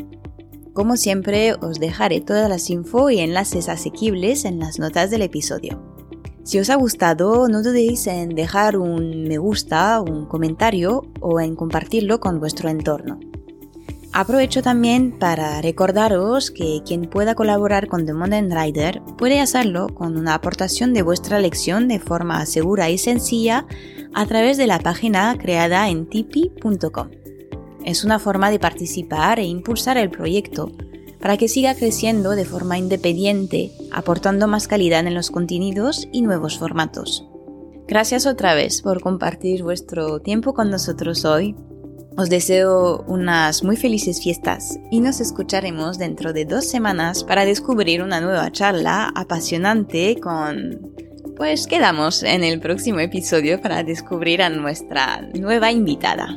Como siempre, os dejaré todas las info y enlaces asequibles en las notas del episodio. Si os ha gustado, no dudéis en dejar un me gusta, un comentario o en compartirlo con vuestro entorno. Aprovecho también para recordaros que quien pueda colaborar con The Modern Rider puede hacerlo con una aportación de vuestra lección de forma segura y sencilla a través de la página creada en tipi.com. Es una forma de participar e impulsar el proyecto para que siga creciendo de forma independiente, aportando más calidad en los contenidos y nuevos formatos. Gracias otra vez por compartir vuestro tiempo con nosotros hoy. Os deseo unas muy felices fiestas y nos escucharemos dentro de dos semanas para descubrir una nueva charla apasionante con... Pues quedamos en el próximo episodio para descubrir a nuestra nueva invitada.